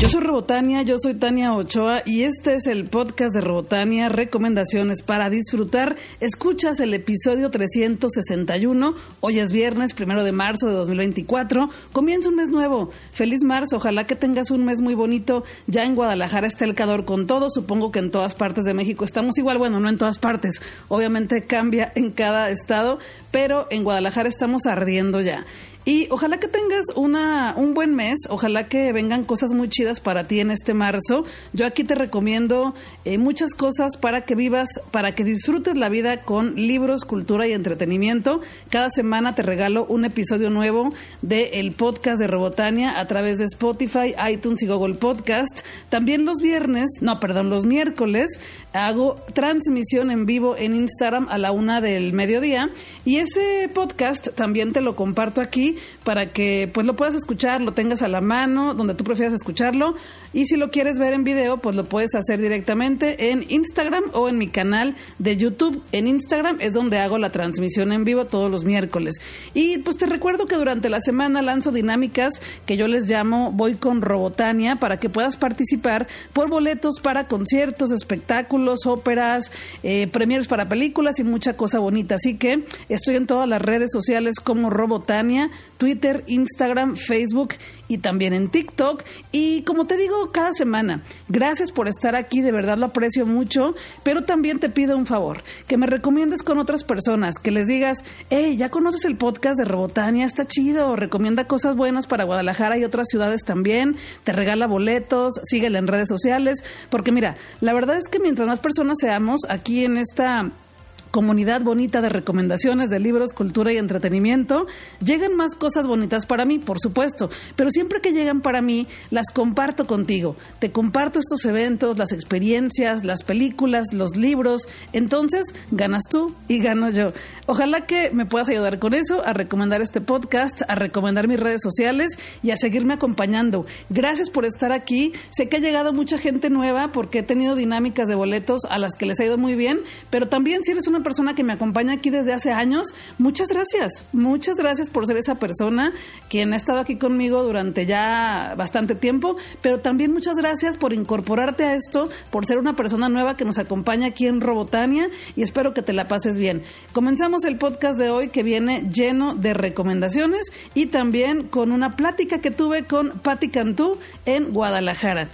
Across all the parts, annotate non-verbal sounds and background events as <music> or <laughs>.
Yo soy Robotania, yo soy Tania Ochoa y este es el podcast de Robotania, recomendaciones para disfrutar. Escuchas el episodio 361, hoy es viernes, primero de marzo de 2024, comienza un mes nuevo. Feliz marzo, ojalá que tengas un mes muy bonito. Ya en Guadalajara está el calor con todo, supongo que en todas partes de México estamos igual, bueno, no en todas partes, obviamente cambia en cada estado, pero en Guadalajara estamos ardiendo ya. Y ojalá que tengas una, un buen mes, ojalá que vengan cosas muy chidas para ti en este marzo. Yo aquí te recomiendo eh, muchas cosas para que vivas, para que disfrutes la vida con libros, cultura y entretenimiento. Cada semana te regalo un episodio nuevo del podcast de Robotania a través de Spotify, iTunes y Google Podcast. También los viernes, no, perdón, los miércoles hago transmisión en vivo en Instagram a la una del mediodía y ese podcast también te lo comparto aquí para que pues lo puedas escuchar, lo tengas a la mano, donde tú prefieras escucharlo y si lo quieres ver en video pues lo puedes hacer directamente en Instagram o en mi canal de YouTube. En Instagram es donde hago la transmisión en vivo todos los miércoles. Y pues te recuerdo que durante la semana lanzo dinámicas que yo les llamo Voy con Robotania para que puedas participar por boletos para conciertos, espectáculos los óperas, eh, para películas y mucha cosa bonita. Así que estoy en todas las redes sociales como Robotania, Twitter, Instagram, Facebook y también en TikTok. Y como te digo cada semana, gracias por estar aquí, de verdad lo aprecio mucho, pero también te pido un favor, que me recomiendes con otras personas, que les digas, hey, ya conoces el podcast de Robotania, está chido, recomienda cosas buenas para Guadalajara y otras ciudades también, te regala boletos, síguele en redes sociales, porque mira, la verdad es que mientras más personas seamos aquí en esta comunidad bonita de recomendaciones de libros, cultura y entretenimiento, llegan más cosas bonitas para mí, por supuesto, pero siempre que llegan para mí, las comparto contigo. Te comparto estos eventos, las experiencias, las películas, los libros. Entonces, ganas tú y gano yo. Ojalá que me puedas ayudar con eso, a recomendar este podcast, a recomendar mis redes sociales y a seguirme acompañando. Gracias por estar aquí. Sé que ha llegado mucha gente nueva porque he tenido dinámicas de boletos a las que les ha ido muy bien, pero también si eres una persona que me acompaña aquí desde hace años, muchas gracias. Muchas gracias por ser esa persona quien ha estado aquí conmigo durante ya bastante tiempo, pero también muchas gracias por incorporarte a esto, por ser una persona nueva que nos acompaña aquí en Robotania y espero que te la pases bien. Comenzamos el podcast de hoy que viene lleno de recomendaciones y también con una plática que tuve con Patti Cantú en Guadalajara.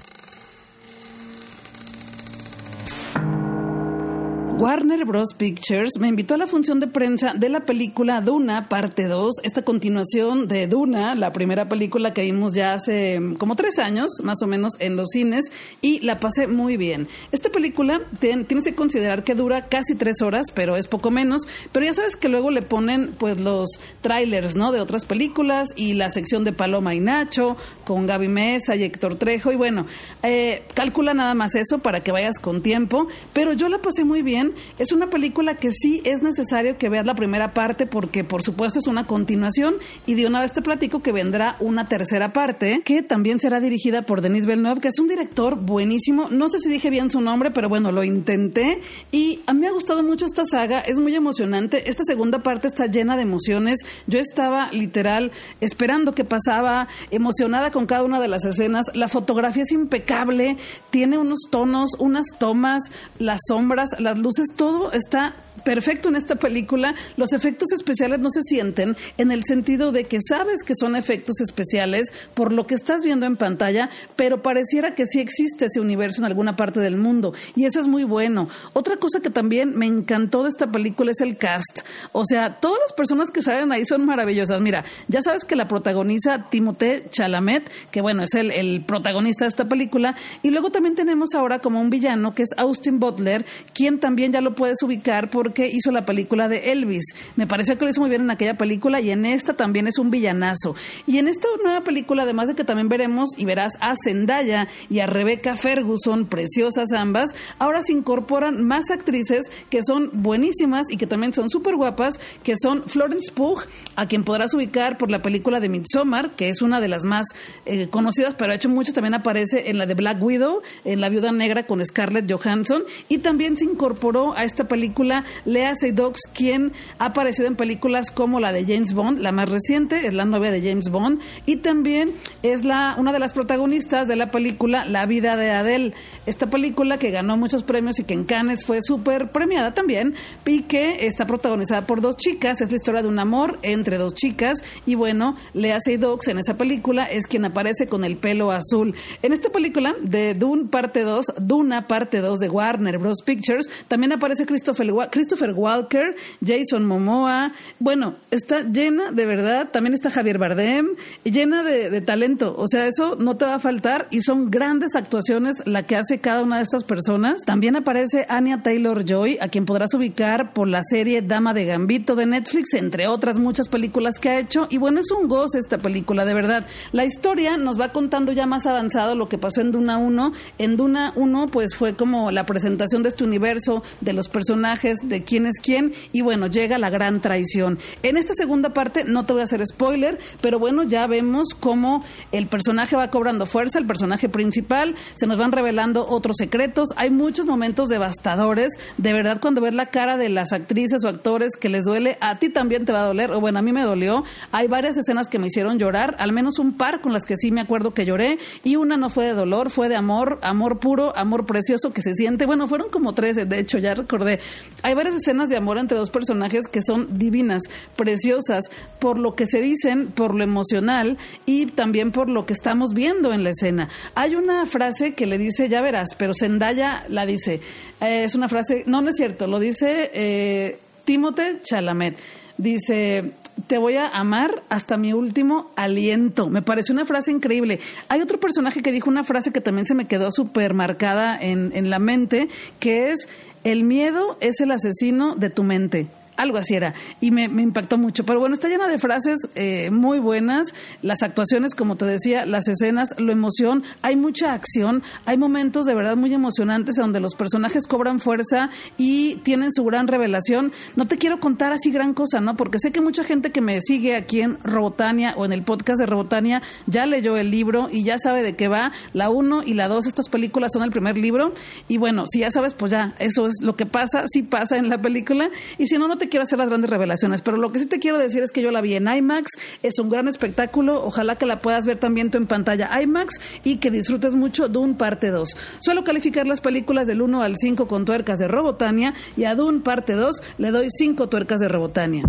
Warner Bros. Pictures me invitó a la función de prensa de la película Duna, parte 2, esta continuación de Duna, la primera película que vimos ya hace mm, como tres años, más o menos, en los cines, y la pasé muy bien. Esta película tienes que considerar que dura casi tres horas, pero es poco menos, pero ya sabes que luego le ponen pues los trailers, ¿no? De otras películas y la sección de Paloma y Nacho, con Gaby Mesa y Héctor Trejo, y bueno, eh, calcula nada más eso para que vayas con tiempo, pero yo la pasé muy bien es una película que sí es necesario que veas la primera parte porque por supuesto es una continuación y de una vez te platico que vendrá una tercera parte que también será dirigida por Denis Villeneuve, que es un director buenísimo. No sé si dije bien su nombre, pero bueno, lo intenté y a mí me ha gustado mucho esta saga, es muy emocionante. Esta segunda parte está llena de emociones. Yo estaba literal esperando que pasaba, emocionada con cada una de las escenas. La fotografía es impecable, tiene unos tonos, unas tomas, las sombras, las luces todo está perfecto en esta película. Los efectos especiales no se sienten en el sentido de que sabes que son efectos especiales por lo que estás viendo en pantalla, pero pareciera que sí existe ese universo en alguna parte del mundo. Y eso es muy bueno. Otra cosa que también me encantó de esta película es el cast. O sea, todas las personas que salen ahí son maravillosas. Mira, ya sabes que la protagoniza Timothée Chalamet, que bueno, es el, el protagonista de esta película. Y luego también tenemos ahora como un villano que es Austin Butler, quien también ya lo puedes ubicar por que hizo la película de Elvis. Me parece que lo hizo muy bien en aquella película y en esta también es un villanazo. Y en esta nueva película, además de que también veremos y verás a Zendaya y a Rebecca Ferguson, preciosas ambas, ahora se incorporan más actrices que son buenísimas y que también son súper guapas, que son Florence Pugh, a quien podrás ubicar por la película de Midsommar, que es una de las más eh, conocidas, pero ha hecho muchas, también aparece en la de Black Widow, en La Viuda Negra con Scarlett Johansson, y también se incorporó a esta película Lea Seydoux, quien ha aparecido en películas como la de James Bond, la más reciente, es la novia de James Bond, y también es la, una de las protagonistas de la película La vida de Adele. Esta película que ganó muchos premios y que en Cannes fue súper premiada también, y que está protagonizada por dos chicas, es la historia de un amor entre dos chicas, y bueno, Lea Seydoux en esa película es quien aparece con el pelo azul. En esta película de Dune parte 2, Duna parte 2 de Warner Bros. Pictures, también aparece Christopher, Christopher Walker, Jason Momoa. Bueno, está llena de verdad. También está Javier Bardem, llena de, talento. O sea, eso no te va a faltar y son grandes actuaciones la que hace cada una de estas personas. También aparece Anya Taylor Joy, a quien podrás ubicar por la serie Dama de Gambito de Netflix, entre otras muchas películas que ha hecho. Y bueno, es un goce esta película, de verdad. La historia nos va contando ya más avanzado lo que pasó en Duna 1. En Duna 1, pues fue como la presentación de este universo, de los personajes, de quién es quién. Y bueno, llega la gran traición. En esta segunda parte, no te voy a hacer spoiler, pero bueno, ya vemos cómo el personaje va cobrando fuerza, el personaje principal, se nos van revelando otros secretos. Hay muchos momentos devastadores. De verdad, cuando ves la cara de las actrices o actores que les duele, a ti también te va a doler. O bueno, a mí me dolió. Hay varias escenas que me hicieron llorar, al menos un par con las que sí me acuerdo que lloré. Y una no fue de dolor, fue de amor, amor puro, amor precioso que se siente. Bueno, fueron como tres, de hecho, ya recordé. Hay varias escenas de amor entre dos personajes que son divinas, preciosas, por lo que se dicen, por lo emocional y también por lo que estamos viendo en la escena. Hay una frase que le dice, ya verás, pero Zendaya la dice. Eh, es una frase, no, no es cierto, lo dice eh, Timothée Chalamet. Dice, te voy a amar hasta mi último aliento. Me parece una frase increíble. Hay otro personaje que dijo una frase que también se me quedó súper marcada en la mente, que es, el miedo es el asesino de tu mente algo así era, y me, impactó mucho. Pero bueno, está llena de frases eh, muy buenas, las actuaciones, como te decía, las escenas, lo emoción, hay mucha acción, hay momentos de verdad muy emocionantes donde los personajes cobran fuerza y tienen su gran revelación. No te quiero contar así gran cosa, ¿no? Porque sé que mucha gente que me sigue aquí en Robotania o en el podcast de Robotania ya leyó el libro y ya sabe de qué va. La 1 y la 2, estas películas son el primer libro. Y bueno, si ya sabes, pues ya, eso es lo que pasa, sí pasa en la película. Y si no, no te quiero hacer las grandes revelaciones, pero lo que sí te quiero decir es que yo la vi en IMAX, es un gran espectáculo, ojalá que la puedas ver también tú en pantalla IMAX y que disfrutes mucho Dune parte 2. Suelo calificar las películas del 1 al 5 con tuercas de Robotania y a Dune parte 2 le doy 5 tuercas de Robotania.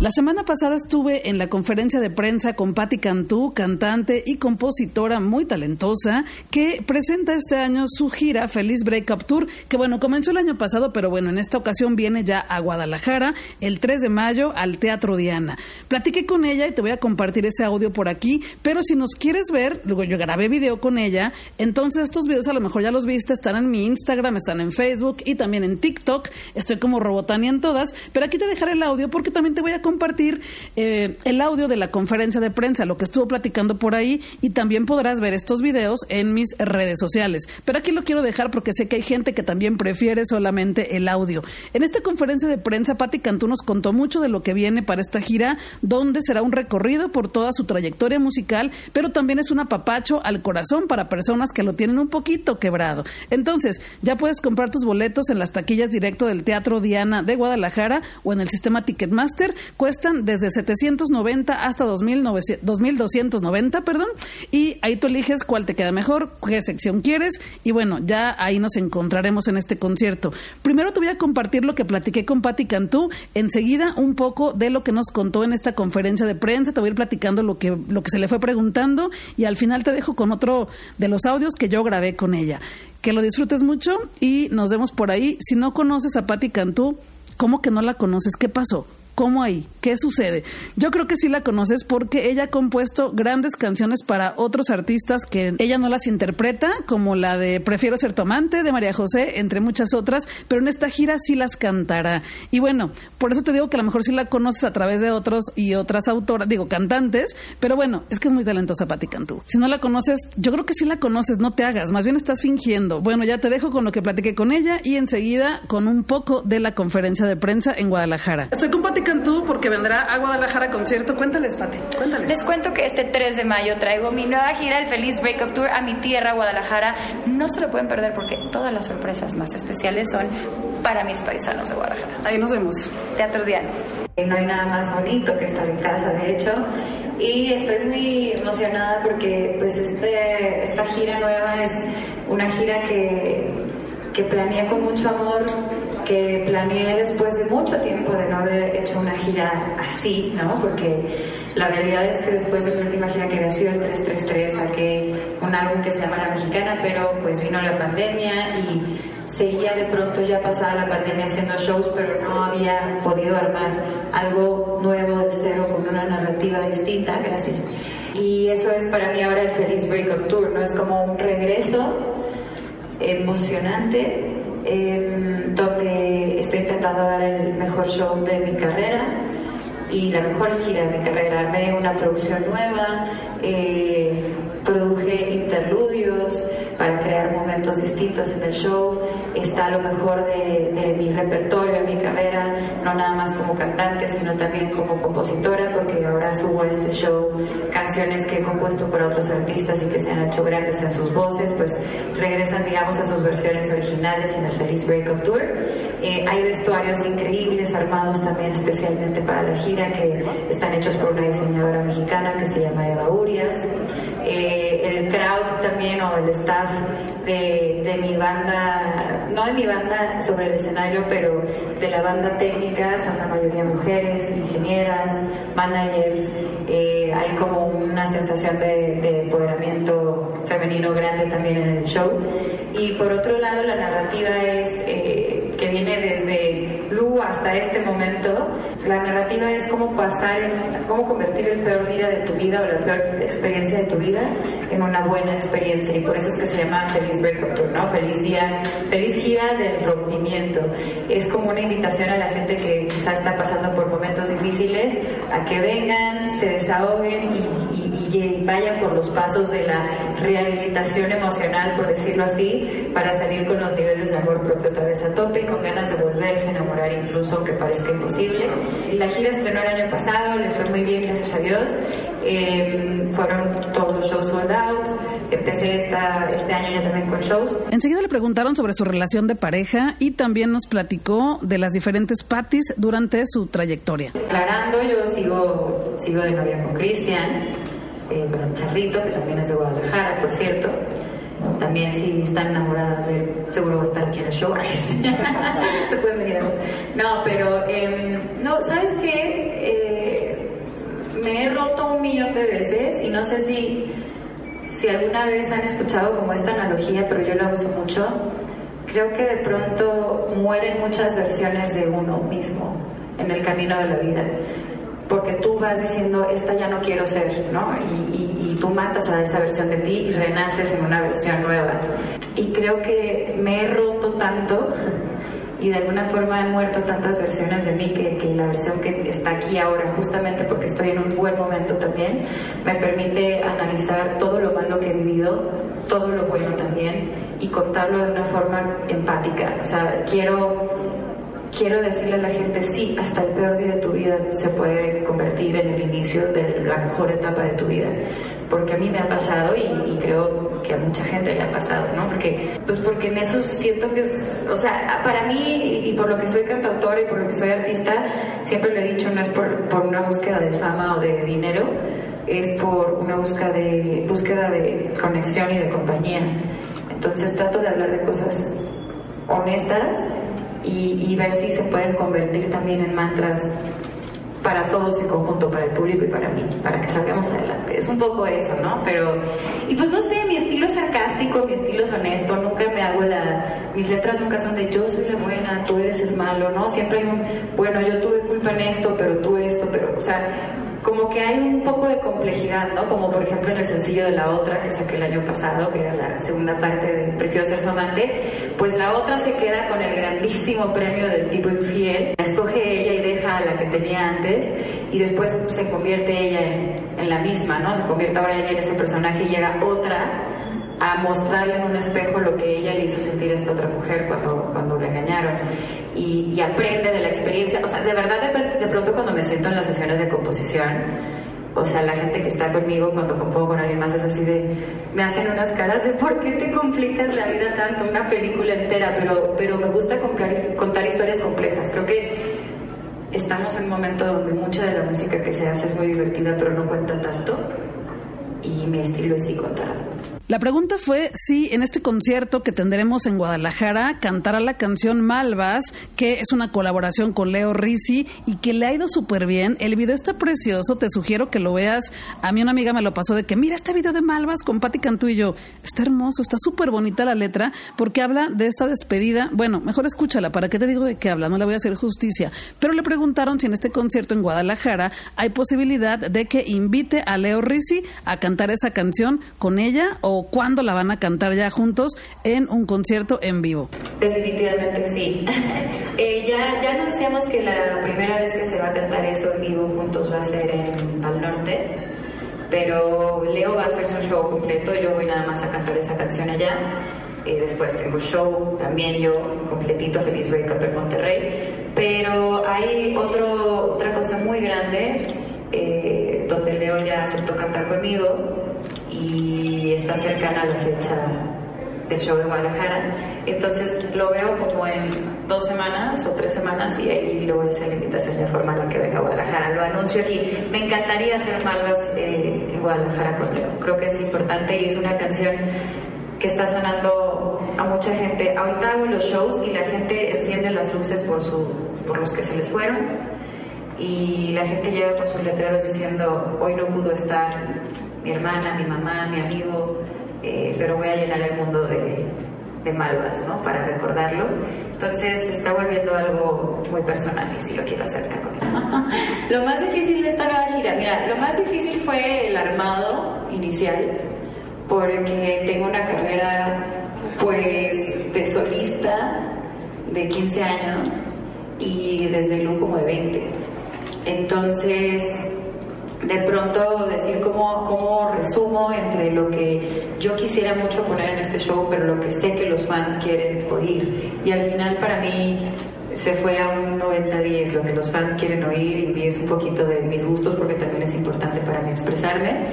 La semana pasada estuve en la conferencia de prensa con Patti Cantú, cantante y compositora muy talentosa, que presenta este año su gira Feliz Breakup Tour, que bueno, comenzó el año pasado, pero bueno, en esta ocasión viene ya a Guadalajara el 3 de mayo al Teatro Diana. Platiqué con ella y te voy a compartir ese audio por aquí, pero si nos quieres ver, luego yo grabé video con ella, entonces estos videos a lo mejor ya los viste, están en mi Instagram, están en Facebook y también en TikTok, estoy como Robotania en todas, pero aquí te dejaré el audio porque también te voy a compartir eh, el audio de la conferencia de prensa, lo que estuvo platicando por ahí, y también podrás ver estos videos en mis redes sociales. Pero aquí lo quiero dejar porque sé que hay gente que también prefiere solamente el audio. En esta conferencia de prensa, Patti Cantú nos contó mucho de lo que viene para esta gira, donde será un recorrido por toda su trayectoria musical, pero también es un apapacho al corazón para personas que lo tienen un poquito quebrado. Entonces, ya puedes comprar tus boletos en las taquillas directo del Teatro Diana de Guadalajara o en el sistema Ticketmaster. Cuestan desde 790 hasta 2290, perdón, y ahí tú eliges cuál te queda mejor, qué sección quieres y bueno, ya ahí nos encontraremos en este concierto. Primero te voy a compartir lo que platiqué con Patti Cantú, enseguida un poco de lo que nos contó en esta conferencia de prensa, te voy a ir platicando lo que lo que se le fue preguntando y al final te dejo con otro de los audios que yo grabé con ella. Que lo disfrutes mucho y nos vemos por ahí. Si no conoces a Patti Cantú, ¿cómo que no la conoces? ¿Qué pasó? ¿Cómo ahí? ¿Qué sucede? Yo creo que sí la conoces porque ella ha compuesto grandes canciones para otros artistas que ella no las interpreta, como la de Prefiero ser tu amante de María José, entre muchas otras, pero en esta gira sí las cantará. Y bueno, por eso te digo que a lo mejor sí la conoces a través de otros y otras autoras, digo, cantantes, pero bueno, es que es muy talentosa Patti Cantú. Si no la conoces, yo creo que sí la conoces, no te hagas, más bien estás fingiendo. Bueno, ya te dejo con lo que platiqué con ella y enseguida con un poco de la conferencia de prensa en Guadalajara. Estoy con Patti Cantú porque vendrá a Guadalajara concierto. Cuéntales, Pati, cuéntales. Les cuento que este 3 de mayo traigo mi nueva gira, el Feliz Breakup Tour, a mi tierra, Guadalajara. No se lo pueden perder porque todas las sorpresas más especiales son para mis paisanos de Guadalajara. Ahí nos vemos. Teatro Diana. No hay nada más bonito que estar en casa, de hecho, y estoy muy emocionada porque pues este, esta gira nueva es una gira que, que planeé con mucho amor, que planeé después de mucho tiempo de no haber hecho una gira así, ¿no? Porque la realidad es que después de mi última gira que había sido el 333 saqué un álbum que se llama La Mexicana, pero pues vino la pandemia y seguía de pronto ya pasada la pandemia haciendo shows, pero no había podido armar algo nuevo de cero con una narrativa distinta, gracias. Y eso es para mí ahora el Feliz Breakup Tour, ¿no? Es como un regreso emocionante em, donde estoy intentando dar el mejor show de mi carrera y la mejor gira de mi carrera. Armé una producción nueva, eh, produje interludios para crear momentos distintos en el show. Está lo mejor de, de mi repertorio, de mi carrera, no nada más como cantante, sino también como compositora, porque ahora subo a este show canciones que he compuesto por otros artistas y que se han hecho grandes en sus voces, pues regresan, digamos, a sus versiones originales en el Feliz Breakup Tour. Eh, hay vestuarios increíbles armados también especialmente para la gira que están hechos por una diseñadora mexicana que se llama Eva Urias. Eh, el crowd también o el staff de, mi banda, no de mi banda sobre el escenario, pero de la banda técnica, son la mayoría mujeres, ingenieras, managers, eh, hay como una sensación de, de, empoderamiento femenino grande también en el show. Y por otro lado, la narrativa es eh, que viene desde Blue hasta este momento. La narrativa es cómo pasar, cómo convertir el peor día de tu vida o la peor experiencia de tu vida en una buena experiencia. Y por eso es que se llama Feliz Breakup Tour, ¿no? Feliz día, feliz gira del rompimiento. Es como una invitación a la gente que quizás está pasando por momentos difíciles a que vengan, se desahoguen y, y vayan por los pasos de la rehabilitación emocional, por decirlo así, para salir con los niveles de amor propio otra vez a tope, con ganas de volverse a enamorar incluso aunque parezca imposible. La gira estrenó el año pasado, le fue muy bien, gracias a Dios. Eh, fueron todos los shows sold out. Empecé esta, este año ya también con shows. Enseguida le preguntaron sobre su relación de pareja y también nos platicó de las diferentes patis durante su trayectoria. Aclarando, yo sigo, sigo de novia con Cristian, eh, el Charrito, que también es de Guadalajara, por cierto. También si están enamoradas de él, seguro va a estar aquí en el show. <laughs> Pueden venir a No, pero eh, no, ¿sabes qué? Eh, me he roto un millón de veces y no sé si, si alguna vez han escuchado como esta analogía, pero yo la uso mucho. Creo que de pronto mueren muchas versiones de uno mismo en el camino de la vida porque tú vas diciendo, esta ya no quiero ser, ¿no? Y, y, y, tú matas a esa versión de ti y renaces en una versión nueva. Y creo que me he roto tanto y de alguna forma han muerto tantas versiones de mí que, que, la versión que está aquí ahora, justamente porque estoy en un buen momento también, me permite analizar todo lo malo que he vivido, todo lo bueno también y contarlo de una forma empática. O sea, quiero quiero decirle a la gente, sí, hasta el peor día de tu vida se puede convertir en el inicio de la mejor etapa de tu vida. Porque a mí me ha pasado y, y creo que a mucha gente le ha pasado, ¿no? Porque, pues porque en eso siento que es, o sea, para mí y, y por lo que soy cantautora y por lo que soy artista, siempre lo he dicho, no es por, por una búsqueda de fama o de dinero, es por una búsqueda de, búsqueda de conexión y de compañía. Entonces trato de hablar de cosas honestas y, ver si se pueden convertir también en mantras para todos en conjunto, para el público y para mí, para que salgamos adelante. Es un poco eso, ¿no? Pero, y pues no sé, mi estilo es sarcástico, mi estilo es honesto, nunca me hago la, mis letras nunca son de yo soy la buena, tú eres el malo, ¿no? Siempre hay un, bueno, yo tuve culpa en esto, pero tú esto, pero, o sea, como que hay un poco de complejidad, ¿no? Como por ejemplo en el sencillo de la otra que saqué el año pasado, que era la segunda parte de Prefiero ser su amante, pues la otra se queda con el grandísimo premio del tipo infiel, escoge ella y deja a la que tenía antes y después se convierte ella en, en la misma, ¿no? Se convierte ahora ella en ese personaje y llega otra a mostrarle en un espejo lo que ella le hizo sentir a esta otra mujer cuando, la engañaron. y, y aprende de la experiencia. O sea, de verdad, de, de pronto cuando me siento en las sesiones de composición, o sea, la gente que está conmigo cuando compongo con alguien más es así de, me hacen unas caras de por qué te complicas la vida tanto, una película entera, pero, pero me gusta comprar, contar historias complejas. Creo que estamos en un momento donde mucha de la música que se hace es muy divertida, pero no cuenta tanto, y mi estilo es sí contar la pregunta fue si en este concierto que tendremos en Guadalajara cantará la canción Malvas, que es una colaboración con Leo Risi y que le ha ido súper bien. El video está precioso, te sugiero que lo veas. A mí una amiga me lo pasó de que mira este video de Malvas con Patti Cantú y yo. Está hermoso, está súper bonita la letra porque habla de esta despedida. Bueno, mejor escúchala, ¿para qué te digo de qué habla? No le voy a hacer justicia. Pero le preguntaron si en este concierto en Guadalajara hay posibilidad de que invite a Leo Risi a cantar esa canción con ella o cuándo la van a cantar ya juntos en un concierto en vivo? Definitivamente sí. <laughs> eh, ya, ya anunciamos que la primera vez que se va a cantar eso en vivo juntos va a ser en Pal Norte, pero Leo va a hacer su show completo, yo voy nada más a cantar esa canción allá. y después tengo show también yo completito Feliz Breakup en Monterrey pero hay otro, otra cosa muy grande eh, donde Leo ya aceptó cantar conmigo y está cercana a la fecha del show de Guadalajara. Entonces lo veo como en dos semanas o tres semanas y ahí luego hice la invitación de formal a que venga a Guadalajara. Lo anuncio aquí. Me encantaría hacer Malvas eh, en Guadalajara con Leo. Creo que es importante y es una canción que está sonando a mucha gente. Ahorita hago los shows y la gente enciende las luces por, su, por los que se les fueron y la gente llega con sus letreros diciendo hoy no pudo estar mi hermana, mi mamá, mi amigo, eh, pero voy a llenar el mundo de, malvas, ¿no? Para recordarlo. Entonces está volviendo algo muy personal y sí lo quiero hacer con él. <laughs> lo más difícil de esta nueva gira, mira, lo más difícil fue el armado inicial, porque tengo una carrera pues de solista de 15 años y desde el como de 20. Entonces, de pronto decir cómo, cómo resumo entre lo que yo quisiera mucho poner en este show, pero lo que sé que los fans quieren oír. Y al final para mí se fue a un 90-10, lo que los fans quieren oír y 10 un poquito de mis gustos porque también es importante para mí expresarme.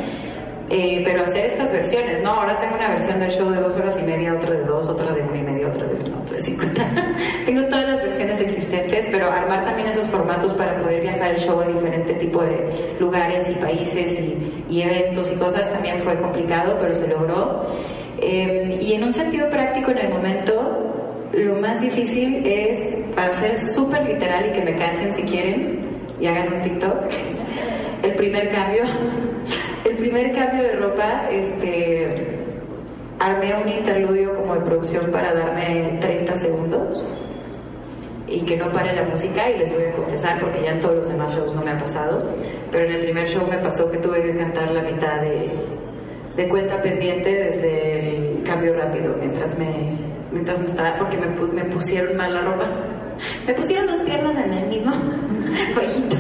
Eh, pero hacer estas versiones, ¿no? Ahora tengo una versión del show de dos horas y media, otra de dos, otra de una y media, otra de una, otra de cincuenta. <laughs> tengo todas las versiones armar también esos formatos para poder viajar el show a diferente tipo de lugares y países y, eventos y cosas también fue complicado, pero se logró. Eh, y en un sentido práctico, en el momento, lo más difícil es, para ser súper literal y que me canchen si quieren y hagan un TikTok, el primer cambio <laughs> el primer cambio de ropa, este, armé un interludio como de producción para darme 30 segundos y que no pare la música y les voy a confesar porque ya en todos los demás shows no me ha pasado, pero en el primer show me pasó que tuve que cantar la mitad de, de cuenta pendiente desde el cambio rápido mientras me, mientras me estaba, porque me, me pusieron mal la ropa. <laughs> Me pusieron dos piernas en el mismo <laughs> jueguito.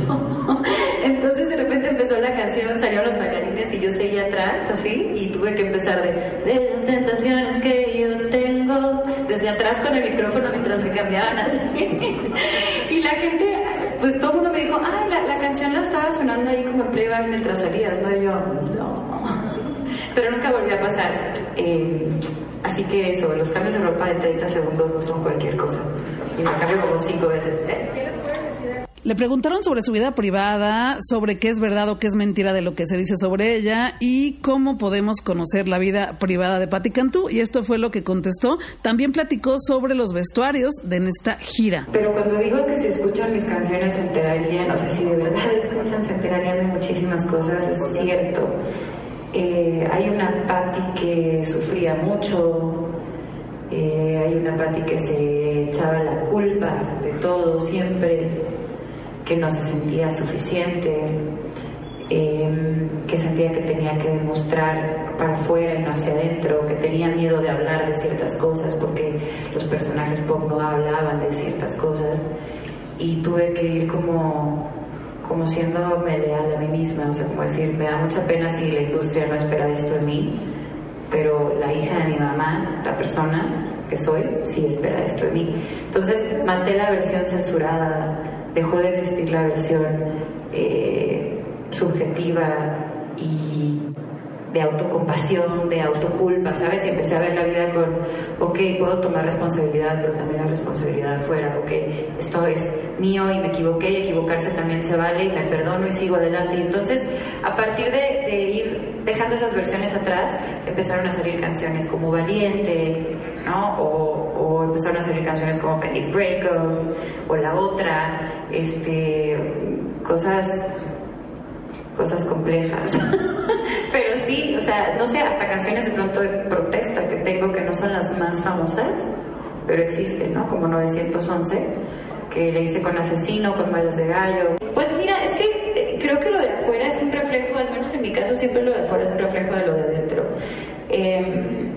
Entonces de repente empezó la canción, salieron los bailarines y yo seguía atrás, así, y que empezar de, de las tentaciones que yo tengo, desde atrás con el micrófono mientras me cambiaban así. <laughs> y la gente, pues todo el mundo me dijo, ah, la, canción la estaba sonando ahí como en playback mientras salías, ¿no? Yo, no. <laughs> Pero nunca volvió a pasar. Eh, así que eso, los cambios de ropa de 30 segundos no son cualquier cosa. Y me cambio como cinco veces. Le preguntaron sobre su vida privada, sobre qué es verdad o qué es mentira de lo que se dice sobre ella y cómo podemos conocer la vida privada de Patti Cantú. Y esto fue lo que contestó. También platicó sobre los vestuarios de esta gira. Pero cuando digo que si escuchan mis canciones se enterarían, o sea, si de verdad escuchan se enterarían de muchísimas cosas, es cierto. Eh, hay una Patti que sufría mucho, eh, hay una Patti que se echaba la culpa de todo siempre que no se sentía suficiente, em, que sentía que tenía que demostrar para afuera y no hacia adentro, que tenía miedo de hablar de ciertas cosas porque los personajes pop no hablaban de ciertas cosas y tuve que ir como como siéndome leal a mí misma, o sea, como decir, me da mucha pena si la industria no espera esto de mí, pero la hija de mi mamá, la persona que soy, sí espera esto de mí. Entonces maté la versión censurada, dejó de existir la versión eh, subjetiva y de autocompasión, de autoculpa, ¿sabes? Y empecé a ver la vida con, ok, puedo tomar responsabilidad, pero también la responsabilidad fuera, ok, esto es mío y me equivoqué y equivocarse también se vale y me perdono y sigo adelante. Y entonces, a partir de, ir dejando esas versiones atrás, empezaron a salir canciones como Valiente, ¿no? O, empezaron a salir canciones como Feliz Breakup o La Otra, este, cosas cosas complejas. <laughs> Pero sí, o sea, no sé, hasta canciones de pronto protesta que tengo que no son las más famosas, pero existen, ¿no? Como 911, que le hice con Asesino, con Malos de Gallo. Pues mira, es que eh, creo que lo de afuera es un reflejo, al menos en mi caso siempre lo de afuera es un reflejo de lo de adentro. Em,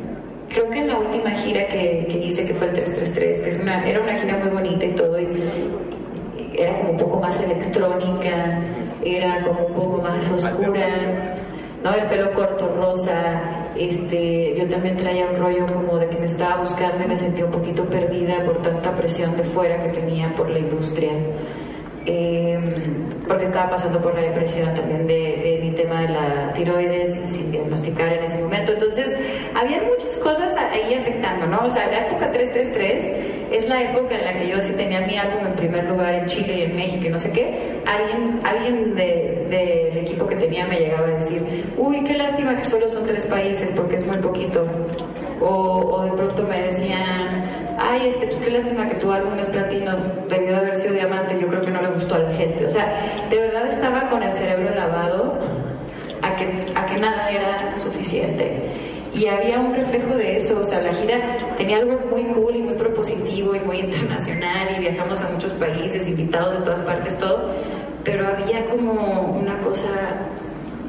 creo que en la última gira que, que, hice, que fue el 333, que es una, era una gira muy bonita y todo, y, era como un poco más electrónica, era como un poco más oscura, ¿no? El pelo corto rosa, este, yo también traía un rollo como de que me estaba buscando y me sentía un poquito perdida por tanta presión de fuera que tenía por la industria. Em, porque estaba pasando por la depresión también de, mi tema de la tiroides sin diagnosticar en ese momento. Entonces, había muchas cosas ahí afectando, ¿no? O sea, la época 333 es la época en la que yo sí tenía mi álbum en primer lugar en Chile y en México y no sé qué. Alguien, alguien del equipo que tenía me llegaba a decir, uy, qué lástima que solo son tres países porque es muy poquito. O, o de pronto me decían, ay, este, pues qué lástima que tu álbum es platino, debió de haber sido diamante, yo creo que no le gustó a la gente. O sea, de verdad estaba con el cerebro lavado a que, a que nada era suficiente. Y había un reflejo de eso, o sea, la gira tenía algo muy cool y muy propositivo y muy internacional y viajamos a muchos países, invitados de todas partes, todo, pero había como una cosa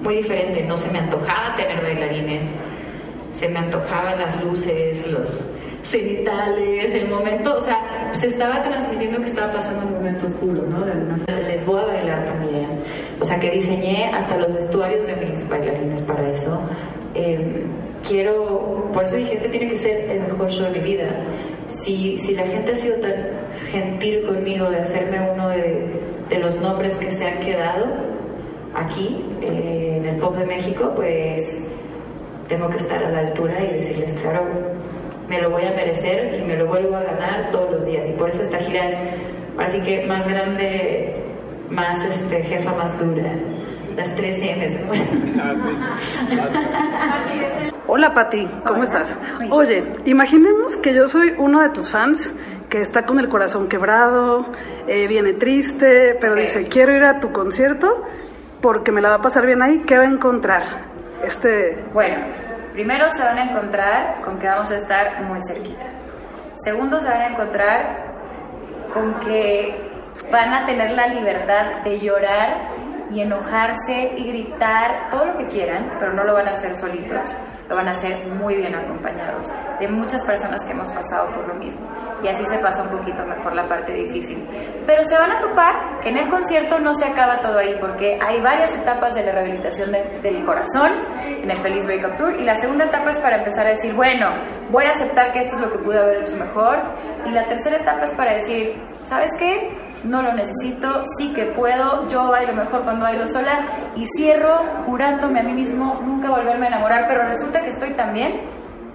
muy diferente, no se me antojaba tener bailarines, se me antojaban las luces, los cenitales, el momento, o sea, se estaba transmitiendo que estaba pasando un momento oscuro, ¿no? De alguna les voy a bailar también. O sea, que diseñé hasta los vestuarios de mis bailarines para eso. Em, quiero, por eso dije, este tiene que ser el mejor show de mi vida. Si, si la gente ha sido tan gentil conmigo de hacerme uno de, de los nombres que se han quedado aquí eh, en el pop de México, pues tengo que estar a la altura y decirles, claro, me lo voy a merecer y me lo vuelvo a ganar todos los días. Y por eso esta gira es así que más grande, más este, jefa, más dura. Las tres M's. <laughs> Hola Pati, ¿cómo estás? Oye, imaginemos que yo soy uno de tus fans que está con el corazón quebrado, eh, viene triste, pero dice, quiero ir a tu concierto porque me la va a pasar bien ahí, ¿qué va a encontrar? Este... Bueno, Primero se van a encontrar con que vamos a estar muy cerquita. Segundo se van a encontrar con que van a tener la libertad de llorar y enojarse y gritar todo lo que quieran, pero no lo van a hacer solitos, lo van a hacer muy bien acompañados de muchas personas que hemos pasado por lo mismo. Y así se pasa un poquito mejor la parte difícil. Pero se van a topar que en el concierto no se acaba todo ahí, porque hay varias etapas de la rehabilitación del corazón en el Feliz Breakup Tour. Y la segunda etapa es para empezar a decir, bueno, voy a aceptar que esto es lo que pude haber hecho mejor. Y la tercera etapa es para decir, ¿sabes qué? No lo necesito, sí que puedo, yo bailo mejor cuando bailo sola y cierro jurándome a mí mismo nunca volverme a enamorar, pero resulta que estoy tan bien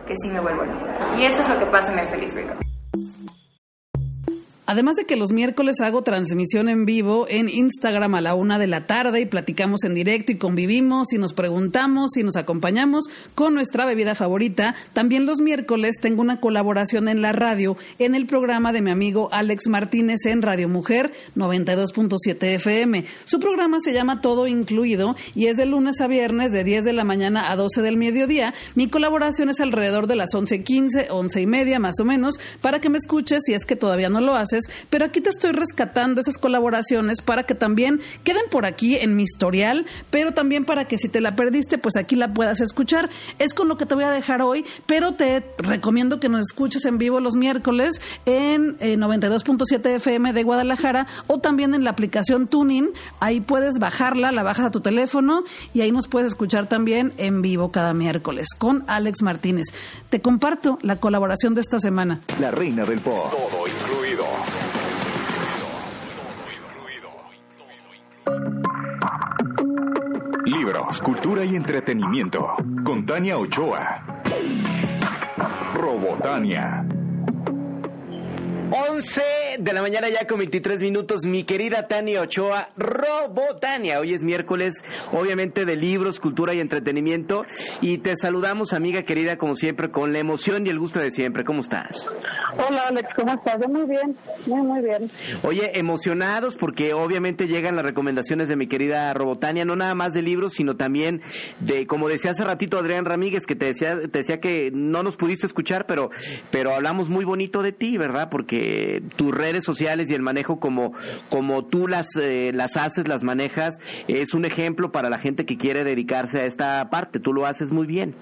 que sí me vuelvo a enamorar. Y eso es lo que pasa en el Feliz Breakup. Además de que los miércoles hago transmisión en vivo en Instagram a la una de la tarde y platicamos en directo y convivimos y nos preguntamos y nos acompañamos con nuestra bebida favorita, también los miércoles tengo una colaboración en la radio en el programa de mi amigo Alex Martínez en Radio Mujer 92.7 FM. Su programa se llama Todo Incluido y es de lunes a viernes de 10 de la mañana a 12 del mediodía. Mi colaboración es alrededor de las 11.15, 11 y media más o menos para que me escuches si es que todavía no lo haces pero aquí te estoy rescatando esas colaboraciones para que también queden por aquí en mi historial, pero también para que si te la perdiste, pues aquí la puedas escuchar. Es con lo que te voy a dejar hoy, pero te recomiendo que nos escuches en vivo los miércoles en 92.7 eh, FM de Guadalajara o también en la aplicación Tuning. Ahí puedes bajarla, la bajas a tu teléfono y ahí nos puedes escuchar también en vivo cada miércoles con Alex Martínez. Te comparto la colaboración de esta semana. La reina del pop. Todo incluido Libros, cultura y entretenimiento. Con Tania Ochoa. Robotania. 11 de la mañana ya con 23 minutos, mi querida Tania Ochoa, Robotania. Hoy es miércoles, obviamente de libros, cultura y entretenimiento. Y te saludamos, amiga querida, como siempre, con la emoción y el gusto de siempre. ¿Cómo estás? Hola Alex, ¿cómo estás? Muy bien, muy, muy bien. Oye, emocionados porque obviamente llegan las recomendaciones de mi querida Robotania, no nada más de libros, sino también de, como decía hace ratito Adrián Ramírez, que te decía, te decía que no nos pudiste escuchar, pero, pero hablamos muy bonito de ti, ¿verdad? Porque tus redes sociales y el manejo como, como tú las, eh, las haces, las manejas, es un ejemplo para la gente que quiere dedicarse a esta parte. Tú lo haces muy bien.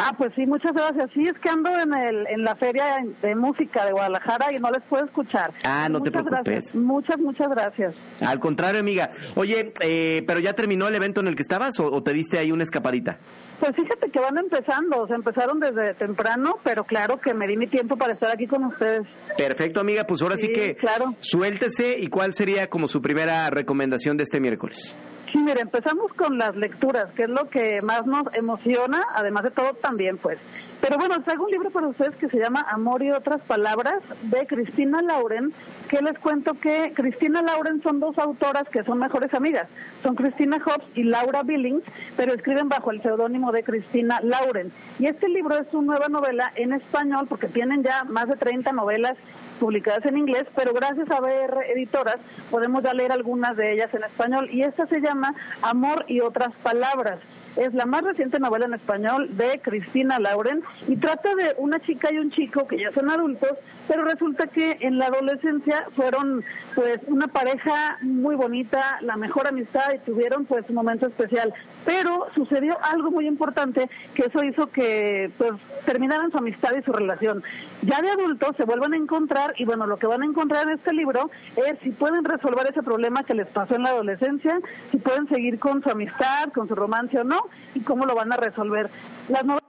Ah, pues sí, muchas gracias. Sí, es que ando en, el, en la feria de música de Guadalajara y no les puedo escuchar. Ah, no te preocupes. Muchas, muchas gracias. Al contrario, amiga. Oye, eh, ¿pero ya terminó el evento en el que estabas o, te diste ahí una escapadita? Pues fíjate que van empezando, o sea, empezaron desde temprano, pero claro que me di mi tiempo para estar aquí con ustedes. Perfecto, amiga, pues ahora sí, sí que claro. suéltese y cuál sería como su primera recomendación de este miércoles. Sí, mire, empezamos con las lecturas, que es lo que más nos emociona, además de todo también, pues. Pero bueno, traigo un libro para ustedes que se llama Amor y otras palabras, de Cristina Lauren, que les cuento que Cristina Lauren son dos autoras que son mejores amigas. Son Cristina Hobbs y Laura Billings, pero escriben bajo el seudónimo de Cristina Lauren. Y este libro es una nueva novela en español, porque tienen ya más de 30 novelas publicadas en inglés, pero gracias a ver editoras podemos ya leer algunas de ellas en español. Y esta se llama Amor y otras palabras. Es la más reciente novela en español de Cristina Lauren y trata de una chica y un chico que ya son adultos, pero resulta que en la adolescencia fueron pues una pareja muy bonita, la mejor amistad y tuvieron pues un momento especial. Pero sucedió algo muy importante que eso hizo que pues terminaran su amistad y su relación. Ya de adultos se vuelven a encontrar y bueno, lo que van a encontrar en este libro es si pueden resolver ese problema que les pasó en la adolescencia, si pueden seguir con su amistad, con su romance o no, y cómo lo van a resolver. Las novelas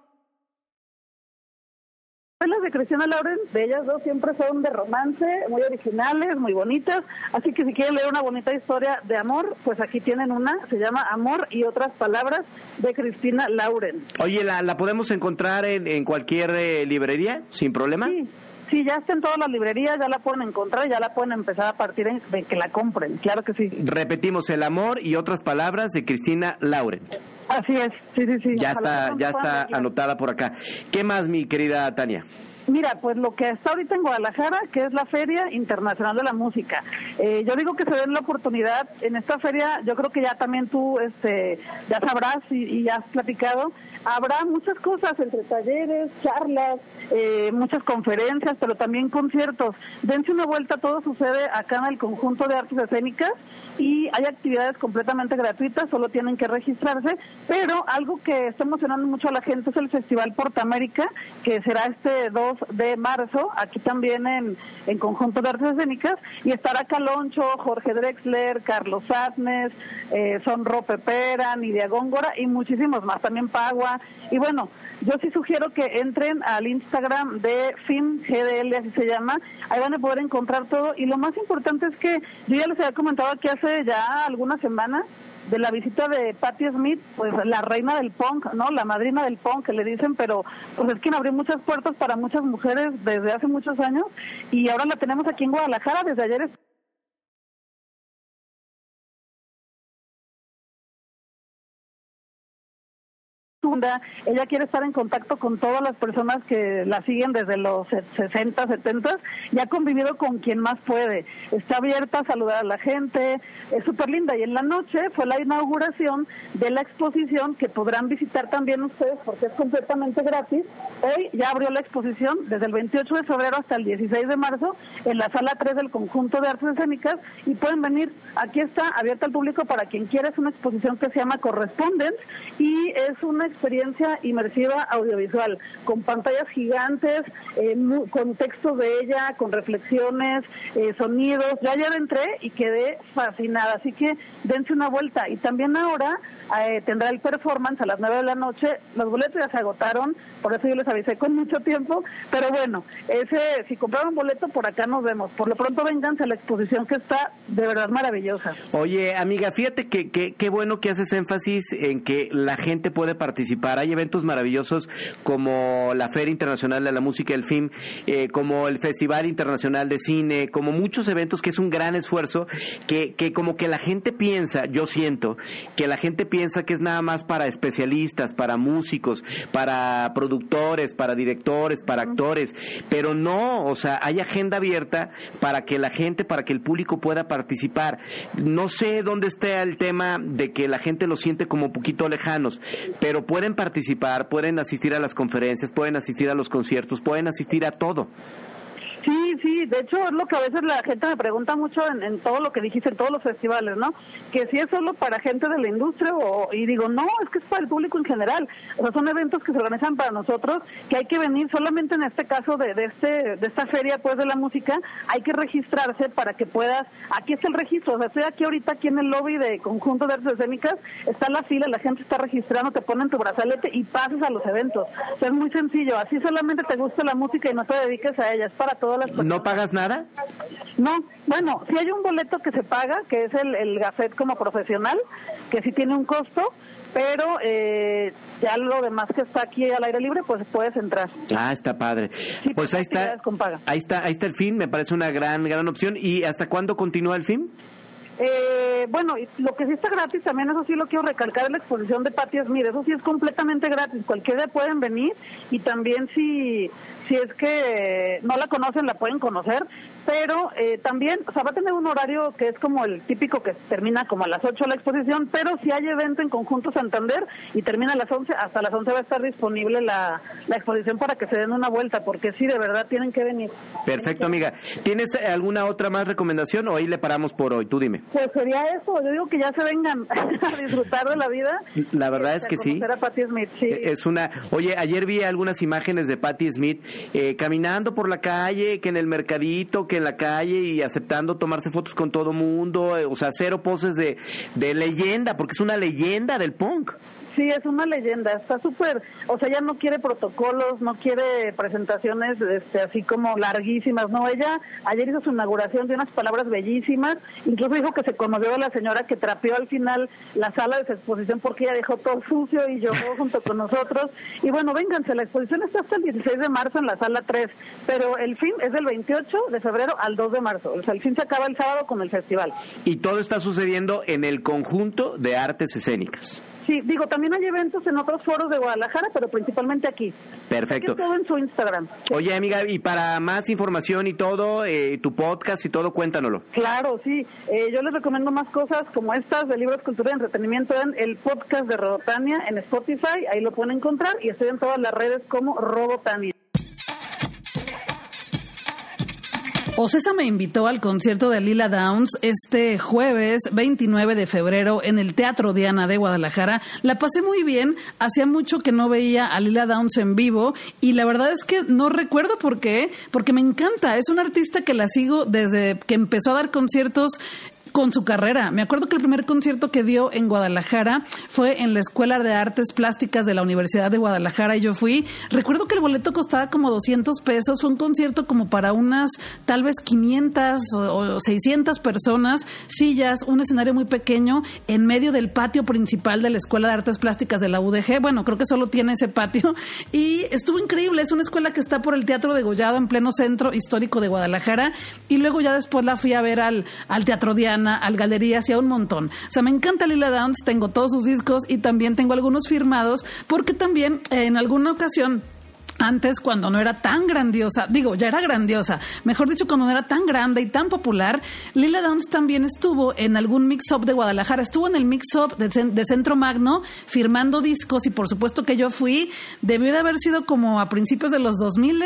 de Cristina Lauren, de ellas dos siempre son de romance, muy originales, muy bonitas, así que si quieren leer una bonita historia de amor, pues aquí tienen una, se llama Amor y otras palabras de Cristina Lauren. Oye, ¿la, la podemos encontrar en, en cualquier eh, librería sin problema? Sí. Sí, ya está en todas las librerías, ya la pueden encontrar, ya la pueden empezar a partir de que la compren, claro que sí. Repetimos, El amor y otras palabras de Cristina Lauren. Así es, sí, sí, sí. Ya está, ya está anotada por acá. ¿Qué más, mi querida Tania? Mira, pues lo que está ahorita en Guadalajara, que es la Feria Internacional de la Música. Eh, yo digo que se den la oportunidad en esta feria, yo creo que ya también tú este, ya sabrás y, y has platicado, habrá muchas cosas entre talleres, charlas, eh, muchas conferencias, pero también conciertos. Dense una vuelta, todo sucede acá en el conjunto de artes escénicas y hay actividades completamente gratuitas, solo tienen que registrarse, pero algo que está emocionando mucho a la gente es el Festival Portamérica, que será este 2 de marzo, aquí también en, en conjunto de artes escénicas, y estará Caloncho, Jorge Drexler, Carlos Satnes, eh, Sonro Pepera, Nidia Góngora y muchísimos más, también Pagua, y bueno, yo sí sugiero que entren al Instagram de FIM GDL, así se llama. Ahí van a poder encontrar todo. Y lo más importante es que yo ya les había comentado que hace ya algunas semanas de la visita de Patti Smith, pues la reina del punk, ¿no? La madrina del punk que le dicen, pero pues es quien abrió muchas puertas para muchas mujeres desde hace muchos años y ahora la tenemos aquí en Guadalajara desde ayer. Ella quiere estar en contacto con todas las personas que la siguen desde los 60, 70 y ha convivido con quien más puede. Está abierta a saludar a la gente, es súper linda. Y en la noche fue la inauguración de la exposición que podrán visitar también ustedes porque es completamente gratis. Hoy ya abrió la exposición desde el 28 de febrero hasta el 16 de marzo en la sala 3 del conjunto de artes escénicas y pueden venir. Aquí está abierta al público para quien quiera. Es una exposición que se llama Correspondence y es una experiencia experiencia inmersiva audiovisual, con pantallas gigantes, eh, con textos de ella, con reflexiones, eh, sonidos. Ya ayer entré y quedé fascinada, así que dense una vuelta. Y también ahora eh, tendrá el performance a las 9 de la noche. Los boletos ya se agotaron, por eso yo les avisé con mucho tiempo. Pero bueno, ese si compraron boleto, por acá nos vemos. Por lo pronto, vénganse a la exposición que está de verdad maravillosa. Oye, amiga, fíjate que qué bueno que haces énfasis en que la gente puede participar. Hay eventos maravillosos como la Feria Internacional de la Música y el Film, eh, como el Festival Internacional de Cine, como muchos eventos que es un gran esfuerzo que, que como que la gente piensa, yo siento, que la gente piensa que es nada más para especialistas, para músicos, para productores, para directores, para actores, pero no, o sea, hay agenda abierta para que la gente, para que el público pueda participar. No sé dónde está el tema de que la gente lo siente como un poquito lejanos, pero pueden participar, pueden asistir a las conferencias, pueden asistir a los conciertos, pueden asistir a todo. Sí, sí, de hecho es lo que a veces la gente me pregunta mucho en, todo lo que dijiste, en todos los festivales, ¿no? Que si es solo para gente de la industria o, y digo, no, es que es para el público en general. O sea, son eventos que se organizan para nosotros, que hay que venir solamente en este caso de, este, de esta feria pues de la música, hay que registrarse para que puedas, aquí está el registro, o sea, estoy aquí ahorita aquí en el lobby de Conjunto de Artes Escénicas, está la fila, la gente está registrando, te ponen tu brazalete y pasas a los eventos. Es muy sencillo, así solamente te gusta la música y no te dediques a ella, es para todas personas. ¿No pagas nada? No, bueno, si hay un boleto que se paga, que es el, el Gafet como profesional, que sí tiene un costo, pero eh, ya lo demás que está aquí al aire libre, pues puedes entrar. Ah, está padre. pues ahí está, ahí está, ahí está el fin, me parece una gran, gran opción. ¿Y hasta cuándo continúa el fin? Eh, bueno, lo que sí está gratis también, eso sí lo quiero recalcar, es la exposición de Patti Smith. Eso sí es completamente gratis. Cualquier día pueden venir y también si, si es que no la conocen, la pueden conocer pero eh, también, o sea, va a tener un horario que es como el típico que termina como a las 8 la exposición, pero si hay evento en conjunto Santander y termina a las 11, hasta las 11 va a estar disponible la, la exposición para que se den una vuelta, porque sí, de verdad tienen que venir. Perfecto, amiga. ¿Tienes alguna otra más recomendación o ahí le paramos por hoy? Tú dime. Pues sería eso, yo digo que ya se vengan <laughs> a disfrutar de la vida. La verdad es que sí. A Patti Smith, sí. E, es una, oye, ayer vi algunas imágenes de Patti Smith eh, caminando por la calle, que en el mercadito, que en la calle y aceptando tomarse fotos con todo mundo, eh, o sea, cero poses de, de leyenda, porque es una leyenda del punk. Sí, es una leyenda, está súper, o sea, ella no quiere protocolos, no quiere presentaciones este, así como larguísimas, no, ella ayer hizo su inauguración de unas palabras bellísimas, incluso dijo que se conmovió a la señora que trapeó al final la sala de su exposición porque ella dejó todo sucio y lloró <laughs> junto con nosotros, y bueno, vénganse, la exposición está hasta el 16 de marzo en la sala 3, pero el fin es del 28 de febrero al 2 de marzo, o sea, el fin se acaba el sábado con el festival. Y todo está sucediendo en el conjunto de artes escénicas. Sí, digo, también hay eventos en otros foros de Guadalajara, pero principalmente aquí. Perfecto. todo en su Instagram. Oye, amiga, y para más información y todo, eh, tu podcast y todo, cuéntanoslo. Claro, sí. Eh, yo les recomiendo más cosas como estas de libros, cultura y entretenimiento en el podcast de Robotania en Spotify. Ahí lo pueden encontrar y estoy en todas las redes como Robotania. Ocesa me invitó al concierto de Lila Downs este jueves 29 de febrero en el Teatro Diana de Guadalajara. La pasé muy bien, hacía mucho que no veía a Lila Downs en vivo y la verdad es que no recuerdo por qué, porque me encanta, es una artista que la sigo desde que empezó a dar conciertos con su carrera. Me acuerdo que el primer concierto que dio en Guadalajara fue en la Escuela de Artes Plásticas de la Universidad de Guadalajara y yo fui. Recuerdo que el boleto costaba como 200 pesos. Fue un concierto como para unas tal vez 500 o 600 personas, sillas, un escenario muy pequeño en medio del patio principal de la Escuela de Artes Plásticas de la UDG. Bueno, creo que solo tiene ese patio y estuvo increíble. Es una escuela que está por el Teatro de Gollado en pleno centro histórico de Guadalajara y luego ya después la fui a ver al, al Teatro Diana al Galería, y un montón. O sea, me encanta Lila Downs, tengo todos sus discos y también tengo algunos firmados porque también en alguna ocasión antes cuando no era tan grandiosa, digo, ya era grandiosa, mejor dicho, cuando no era tan grande y tan popular, Lila Downs también estuvo en algún mix-up de Guadalajara, estuvo en el mix-up de, Centro Magno firmando discos y por supuesto que yo fui, debió de haber sido como a principios de los 2000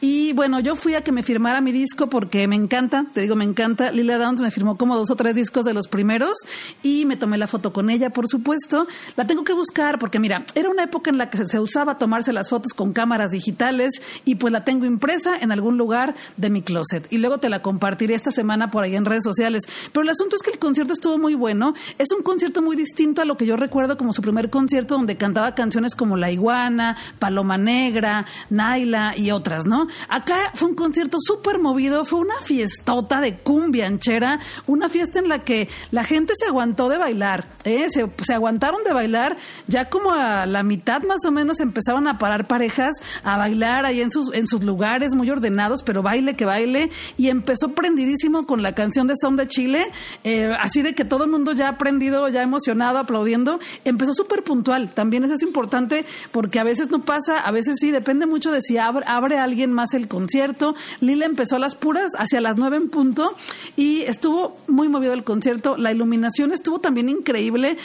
y bueno, yo fui a que me firmara mi disco porque me encanta, te digo, me encanta, Lila Downs me firmó como dos o tres discos de los primeros y me tomé la foto con ella, por supuesto, la tengo que buscar porque mira, era una época en la que se usaba tomarse las fotos con cámaras digitales y pues la tengo impresa en algún lugar de mi closet. Y luego te la compartiré esta semana por ahí en redes sociales. Pero el asunto es que el concierto estuvo muy bueno. Es un concierto muy distinto a lo que yo recuerdo como su primer concierto donde cantaba canciones como La Iguana, Paloma Negra, Naila y otras, ¿no? Acá fue un concierto súper movido, fue una fiestota de cumbia anchera, una fiesta en la que la gente se aguantó de bailar, ¿eh? se, se aguantaron de bailar, ya como a la mitad más o menos empezaron a parar parejas a bailar ahí en sus, en sus lugares muy ordenados, pero baile que baile. Y empezó prendidísimo con la canción de Son de Chile, eh, así de que todo el mundo ya aprendido, ya emocionado, aplaudiendo. Empezó súper puntual. También eso es importante porque a veces no pasa, a veces sí, depende mucho de si abre, abre alguien más el concierto. Lila empezó a las puras hacia las nueve en punto y estuvo muy movido el concierto. La iluminación estuvo también increíble.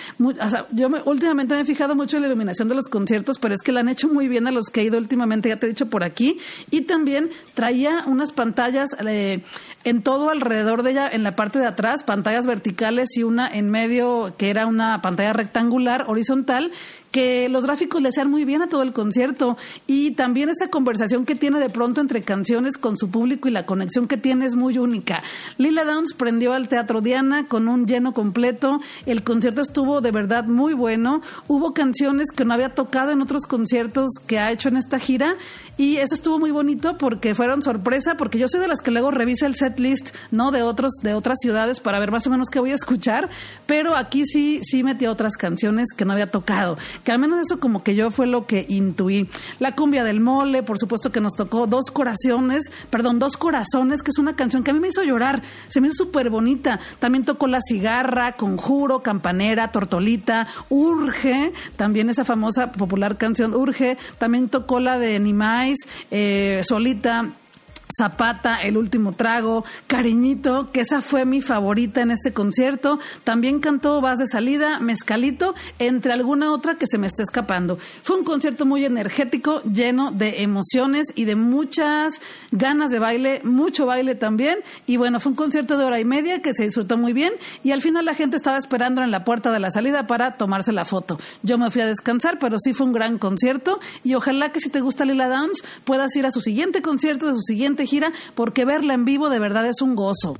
yo me, últimamente me he fijado mucho en la iluminación de los conciertos, pero es que la han hecho muy bien a los que he ido últimamente ya te he dicho por aquí, y también traía unas pantallas eh, en todo alrededor de ella, en la parte de atrás, pantallas verticales y una en medio que era una pantalla rectangular, horizontal, que los gráficos le hacían muy bien a todo el concierto. Y también esa conversación que tiene de pronto entre canciones con su público y la conexión que tiene es muy única. Lila Downs prendió al Teatro Diana con un lleno completo, el concierto estuvo de verdad muy bueno, hubo canciones que no había tocado en otros conciertos que ha hecho en esta gira. Y eso estuvo muy bonito porque fueron sorpresa, porque yo soy de las que luego revisa el set list, ¿no? De otros, de otras ciudades para ver más o menos qué voy a escuchar, pero aquí sí, sí metí otras canciones que no había tocado, que al menos eso como que yo fue lo que intuí. La cumbia del mole, por supuesto que nos tocó Dos Corazones, perdón, Dos Corazones, que es una canción que a mí me hizo llorar, se me hizo súper bonita. También tocó La Cigarra, Conjuro, Campanera, Tortolita, Urge, también esa famosa popular canción Urge, también tocó la de Nimai, eh, solita Zapata, El último trago, Cariñito, que esa fue mi favorita en este concierto. También cantó Vas de salida, Mezcalito, entre alguna otra que se me está escapando. Fue un concierto muy energético, lleno de emociones y de muchas ganas de baile, mucho baile también. Y bueno, fue un concierto de hora y media que se disfrutó muy bien y al final la gente estaba esperando en la puerta de la salida para tomarse la foto. Yo me fui a descansar, pero sí fue un gran concierto y ojalá que si te gusta Lila Downs puedas ir a su siguiente concierto de su siguiente gira porque verla en vivo de verdad es un gozo.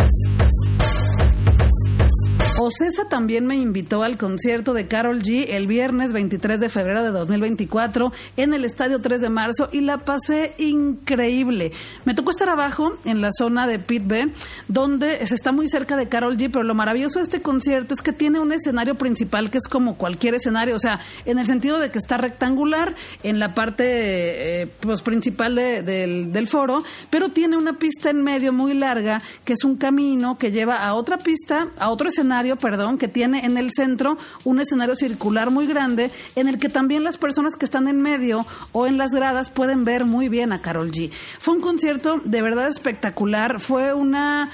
Ocesa también me invitó al concierto de Carol G el viernes 23 de febrero de 2024 en el Estadio 3 de marzo y la pasé increíble. Me tocó estar abajo en la zona de Pit B, donde se está muy cerca de Carol G, pero lo maravilloso de este concierto es que tiene un escenario principal que es como cualquier escenario, o sea, en el sentido de que está rectangular en la parte eh, pues, principal del, del foro, pero tiene una pista en medio muy larga que es un camino que lleva a otra pista, a otro escenario perdón, que tiene en el centro un escenario circular muy grande en el que también las personas que están en medio o en las gradas pueden ver muy bien a Carol G. Fue un concierto de verdad espectacular, fue una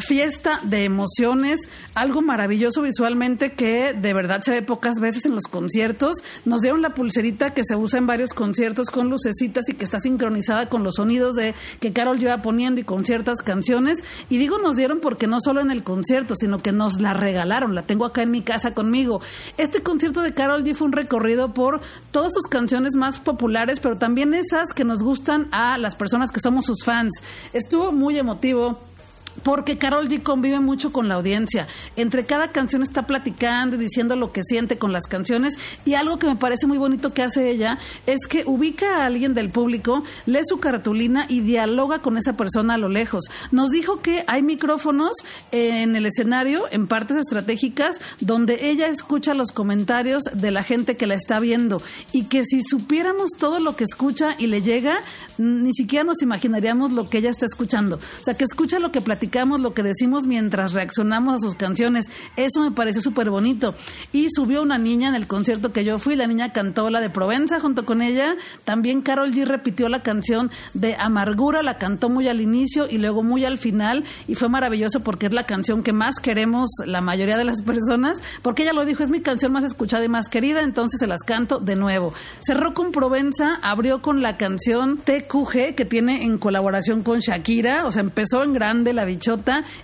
fiesta de emociones, algo maravilloso visualmente que de verdad se ve pocas veces en los conciertos. Nos dieron la pulserita que se usa en varios conciertos con lucecitas y que está sincronizada con los sonidos de que Carol lleva poniendo y con ciertas canciones. Y digo nos dieron porque no solo en el concierto, sino que nos la regalaron. La tengo acá en mi casa conmigo. Este concierto de Carol G fue un recorrido por todas sus canciones más populares, pero también esas que nos gustan a las personas que somos sus fans. Estuvo muy emotivo porque Carol G convive mucho con la audiencia. Entre cada canción está platicando y diciendo lo que siente con las canciones. Y algo que me parece muy bonito que hace ella es que ubica a alguien del público, lee su cartulina y dialoga con esa persona a lo lejos. Nos dijo que hay micrófonos en el escenario, en partes estratégicas, donde ella escucha los comentarios de la gente que la está viendo. Y que si supiéramos todo lo que escucha y le llega, ni siquiera nos imaginaríamos lo que ella está escuchando. O sea, que escucha lo que platica lo que decimos mientras reaccionamos a sus canciones. Eso me pareció súper bonito. Y subió una niña en el concierto que yo fui, la niña cantó la de Provenza junto con ella. También Carol G repitió la canción de Amargura, la cantó muy al inicio y luego muy al final. Y fue maravilloso porque es la canción que más queremos la mayoría de las <laughs> personas, porque ella lo dijo, es mi canción más escuchada y más querida, entonces se las canto de nuevo. Cerró con Provenza, abrió con la canción TQG que tiene en colaboración con Shakira, o sea, empezó en grande la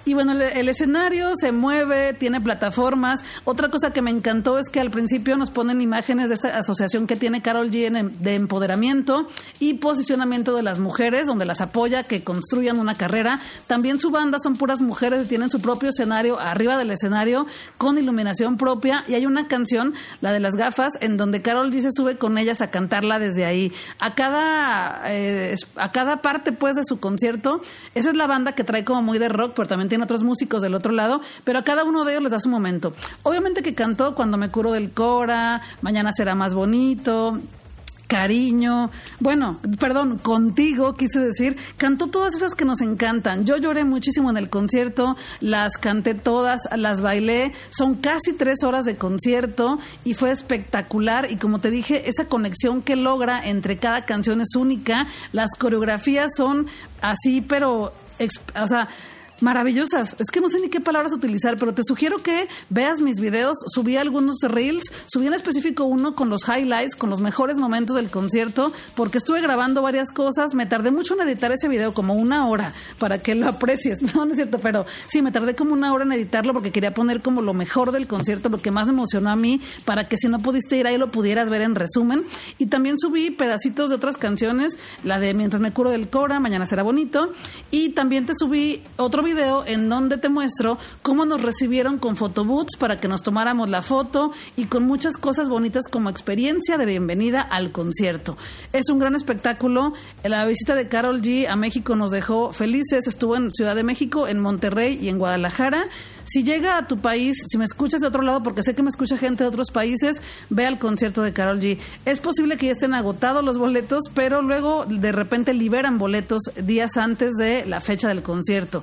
y bueno, el, el escenario se mueve, tiene plataformas. Otra cosa que me encantó es que al principio nos ponen imágenes de esta asociación que tiene Carol G en- de empoderamiento y posicionamiento de las mujeres, donde las apoya que construyan una carrera. También su banda son puras mujeres y tienen su propio escenario arriba del escenario con iluminación propia y hay una canción, la de las gafas, en donde Carol G se sube con ellas a cantarla desde ahí. A cada, eh, a cada parte pues de su concierto, esa es la banda que trae como muy de rock, pero también tiene otros músicos del otro lado, pero a cada uno de ellos les da su momento. Obviamente que cantó Cuando me curo del Cora, Mañana será más bonito, cariño, bueno, perdón, contigo quise decir, cantó todas esas que nos encantan. Yo lloré muchísimo en el concierto, las canté todas, las bailé, son casi tres horas de concierto y fue espectacular y como te dije, esa conexión que logra entre cada canción es única, las coreografías son así, pero, o sea, maravillosas. Es que no sé ni qué palabras utilizar, pero te sugiero que veas mis videos. Subí algunos reels, subí en específico uno con los highlights, con los mejores momentos del concierto, porque estuve grabando varias cosas. Me tardé mucho en editar ese video, como una hora, para que lo aprecies. <laughs> No, no es cierto, pero sí, me tardé como una hora en editarlo porque quería poner como lo mejor del concierto, lo que más me emocionó a mí, para que si no pudiste ir ahí lo pudieras ver en resumen. Y también subí pedacitos de otras canciones, la de Mientras me curo del Cora, Mañana será bonito. Y también te subí otro video en donde te muestro cómo nos recibieron con photobooths para que nos tomáramos la foto y con muchas cosas bonitas como experiencia de bienvenida al concierto. Es un gran espectáculo. La visita de Carol G a México nos dejó felices. Estuvo en Ciudad de México, en Monterrey y en Guadalajara. Si llega a tu país, si me escuchas de otro lado, porque sé que me escucha gente de otros países, ve al concierto de Carol G. Es posible que ya estén agotados los boletos, pero luego de repente liberan boletos días antes de la fecha del concierto.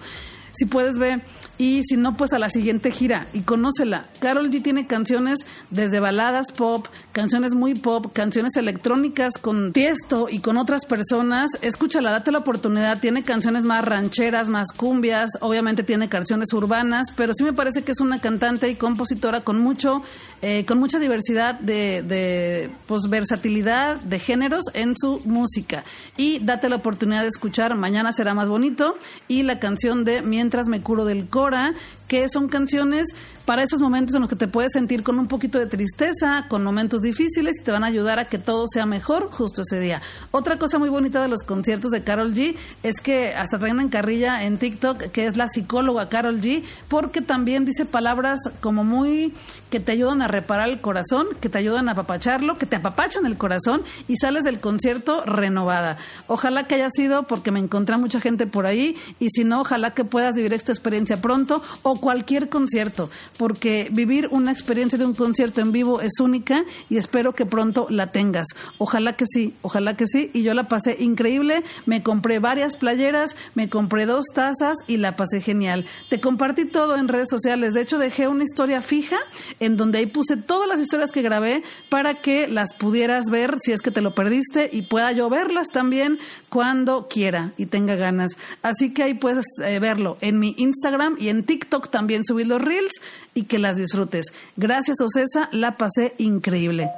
Si puedes ver y si no pues a la siguiente gira y conócela. Carol G tiene canciones desde baladas pop, canciones muy pop, canciones electrónicas con Tiesto y con otras personas. Escúchala, date la oportunidad. Tiene canciones más rancheras, más cumbias, obviamente tiene canciones urbanas, pero sí me parece que es una cantante y compositora con mucho eh, con mucha diversidad de, de pues, versatilidad de géneros en su música. Y date la oportunidad de escuchar Mañana será más bonito y la canción de Mientras me curo del Cora, que son canciones para esos momentos en los que te puedes sentir con un poquito de tristeza, con momentos difíciles y te van a ayudar a que todo sea mejor justo ese día. Otra cosa muy bonita de los conciertos de Carol G es que hasta traen en carrilla en TikTok que es la psicóloga Carol G porque también dice palabras como muy que te ayudan a reparar el corazón, que te ayudan a apapacharlo, que te apapachan el corazón y sales del concierto renovada. Ojalá que haya sido porque me encontré mucha gente por ahí y si no, ojalá que puedas vivir esta experiencia pronto o cualquier concierto, porque vivir una experiencia de un concierto en vivo es única y espero que pronto la tengas. Ojalá que sí, ojalá que sí. Y yo la pasé increíble, me compré varias playeras, me compré dos tazas y la pasé genial. Te compartí todo en redes sociales, de hecho dejé una historia fija en donde ahí puse todas las historias que grabé para que las pudieras ver si es que te lo perdiste y pueda yo verlas también cuando quiera y tenga ganas. Así que ahí puedes eh, verlo en mi Instagram y en TikTok también subí los reels y que las disfrutes. Gracias, Ocesa, la pasé increíble.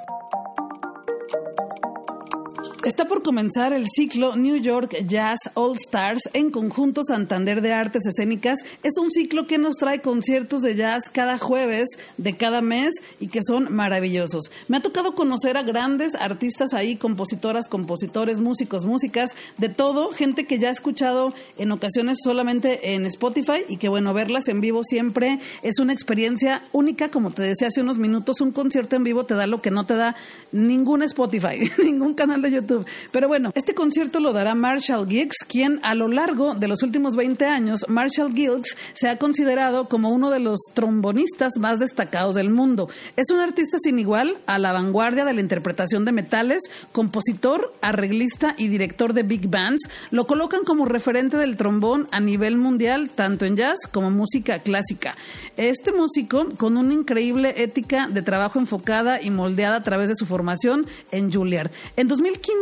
Está por comenzar el ciclo New York Jazz All Stars en conjunto Santander de Artes Escénicas. Es un ciclo que nos trae conciertos de jazz cada jueves de cada mes y que son maravillosos. Me ha tocado conocer a grandes artistas ahí, compositoras, compositores, músicos, músicas, de todo, gente que ya he escuchado en ocasiones solamente en Spotify y que bueno, verlas en vivo siempre es una experiencia única, como te decía hace unos minutos, un concierto en vivo te da lo que no te da ningún Spotify, <laughs> ningún canal de YouTube YouTube. Pero bueno, este concierto lo dará Marshall Giggs, quien a lo largo de los últimos 20 años, Marshall Giggs se ha considerado como uno de los trombonistas más destacados del mundo. Es un artista sin igual, a la vanguardia de la interpretación de metales, compositor, arreglista y director de big bands. Lo colocan como referente del trombón a nivel mundial, tanto en jazz como música clásica. Este músico, con una increíble ética de trabajo enfocada y moldeada a través de su formación en Juilliard. En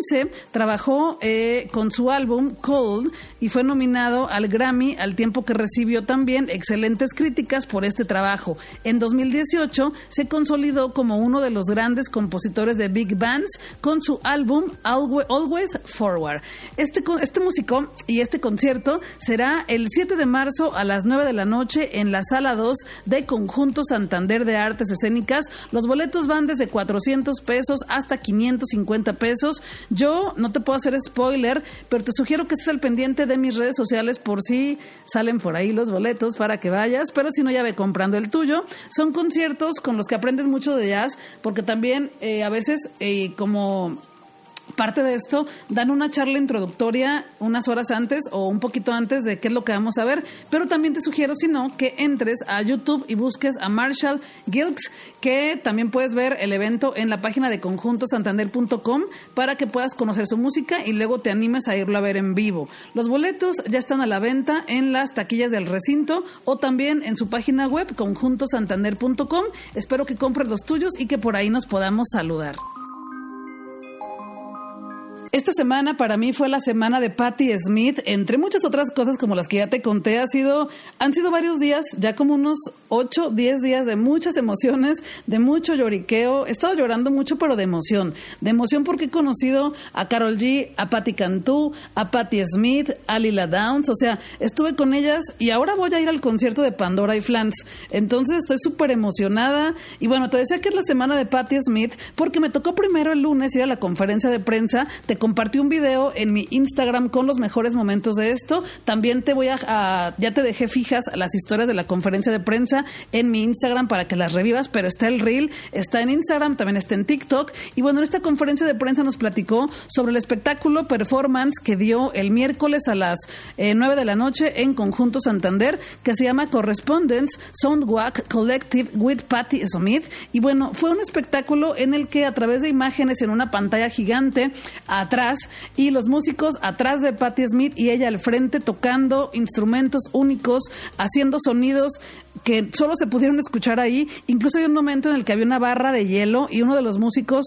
2015 trabajó eh, con su álbum Cold y fue nominado al Grammy al tiempo que recibió también excelentes críticas por este trabajo. En 2018 se consolidó como uno de los grandes compositores de big bands con su álbum Always Forward. Este, este músico y este concierto será el 7 de marzo a las 9 de la noche en la sala 2 de Conjunto Santander de Artes Escénicas. Los boletos van desde 400 pesos hasta 550 pesos. Yo no te puedo hacer spoiler, pero te sugiero que estés al pendiente de mis redes sociales por si salen por ahí los boletos para que vayas, pero si no ya ve comprando el tuyo. Son conciertos con los que aprendes mucho de jazz, porque también eh, a veces eh, como Parte de esto, dan una charla introductoria unas horas antes o un poquito antes de qué es lo que vamos a ver, pero también te sugiero, si no, que entres a YouTube y busques a Marshall Gilks, que también puedes ver el evento en la página de conjuntosantander.com para que puedas conocer su música y luego te animes a irlo a ver en vivo. Los boletos ya están a la venta en las taquillas del recinto o también en su página web conjuntosantander.com. Espero que compres los tuyos y que por ahí nos podamos saludar. Esta semana para mí fue la semana de Patti Smith, entre muchas otras cosas como las que ya te conté, ha sido, han sido varios días, ya como unos 8, 10 días de muchas emociones, de mucho lloriqueo. He estado llorando mucho, pero de emoción. De emoción porque he conocido a Carol G, a Patti Cantú, a Patti Smith, a Lila Downs, o sea, estuve con ellas y ahora voy a ir al concierto de Pandora y Flans. Entonces estoy súper emocionada. Y bueno, te decía que es la semana de Patti Smith porque me tocó primero el lunes ir a la conferencia de prensa. Compartí un video en mi Instagram con los mejores momentos de esto. También te voy a, ya te dejé fijas las historias de la conferencia de prensa en mi Instagram para que las revivas, pero está el reel, está en Instagram, también está en TikTok. Y bueno, en esta conferencia de prensa nos platicó sobre el espectáculo performance que dio el miércoles a las eh, 9 de la noche en Conjunto Santander, que se llama Correspondence Soundwalk Collective with Patti Smith. Y bueno, fue un espectáculo en el que a través de imágenes en una pantalla gigante y los músicos atrás de Patti Smith y ella al frente tocando instrumentos únicos, haciendo sonidos que solo se pudieron escuchar ahí. Incluso hay un momento en el que había una barra de hielo y uno de los músicos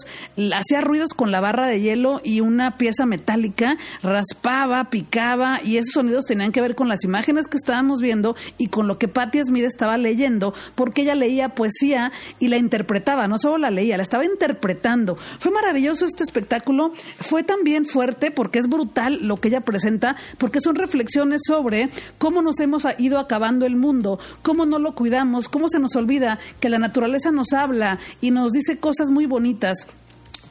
hacía ruidos con la barra de hielo y una pieza metálica raspaba, picaba y esos sonidos tenían que ver con las imágenes que estábamos viendo y con lo que Patti Smith estaba leyendo, porque ella leía poesía y la interpretaba, no solo la leía, la estaba interpretando. Fue maravilloso este espectáculo, fue también fuerte porque es brutal lo que ella presenta, porque son reflexiones sobre cómo nos hemos ido acabando el mundo, cómo no lo cuidamos, cómo se nos olvida que la naturaleza nos habla y nos dice cosas muy bonitas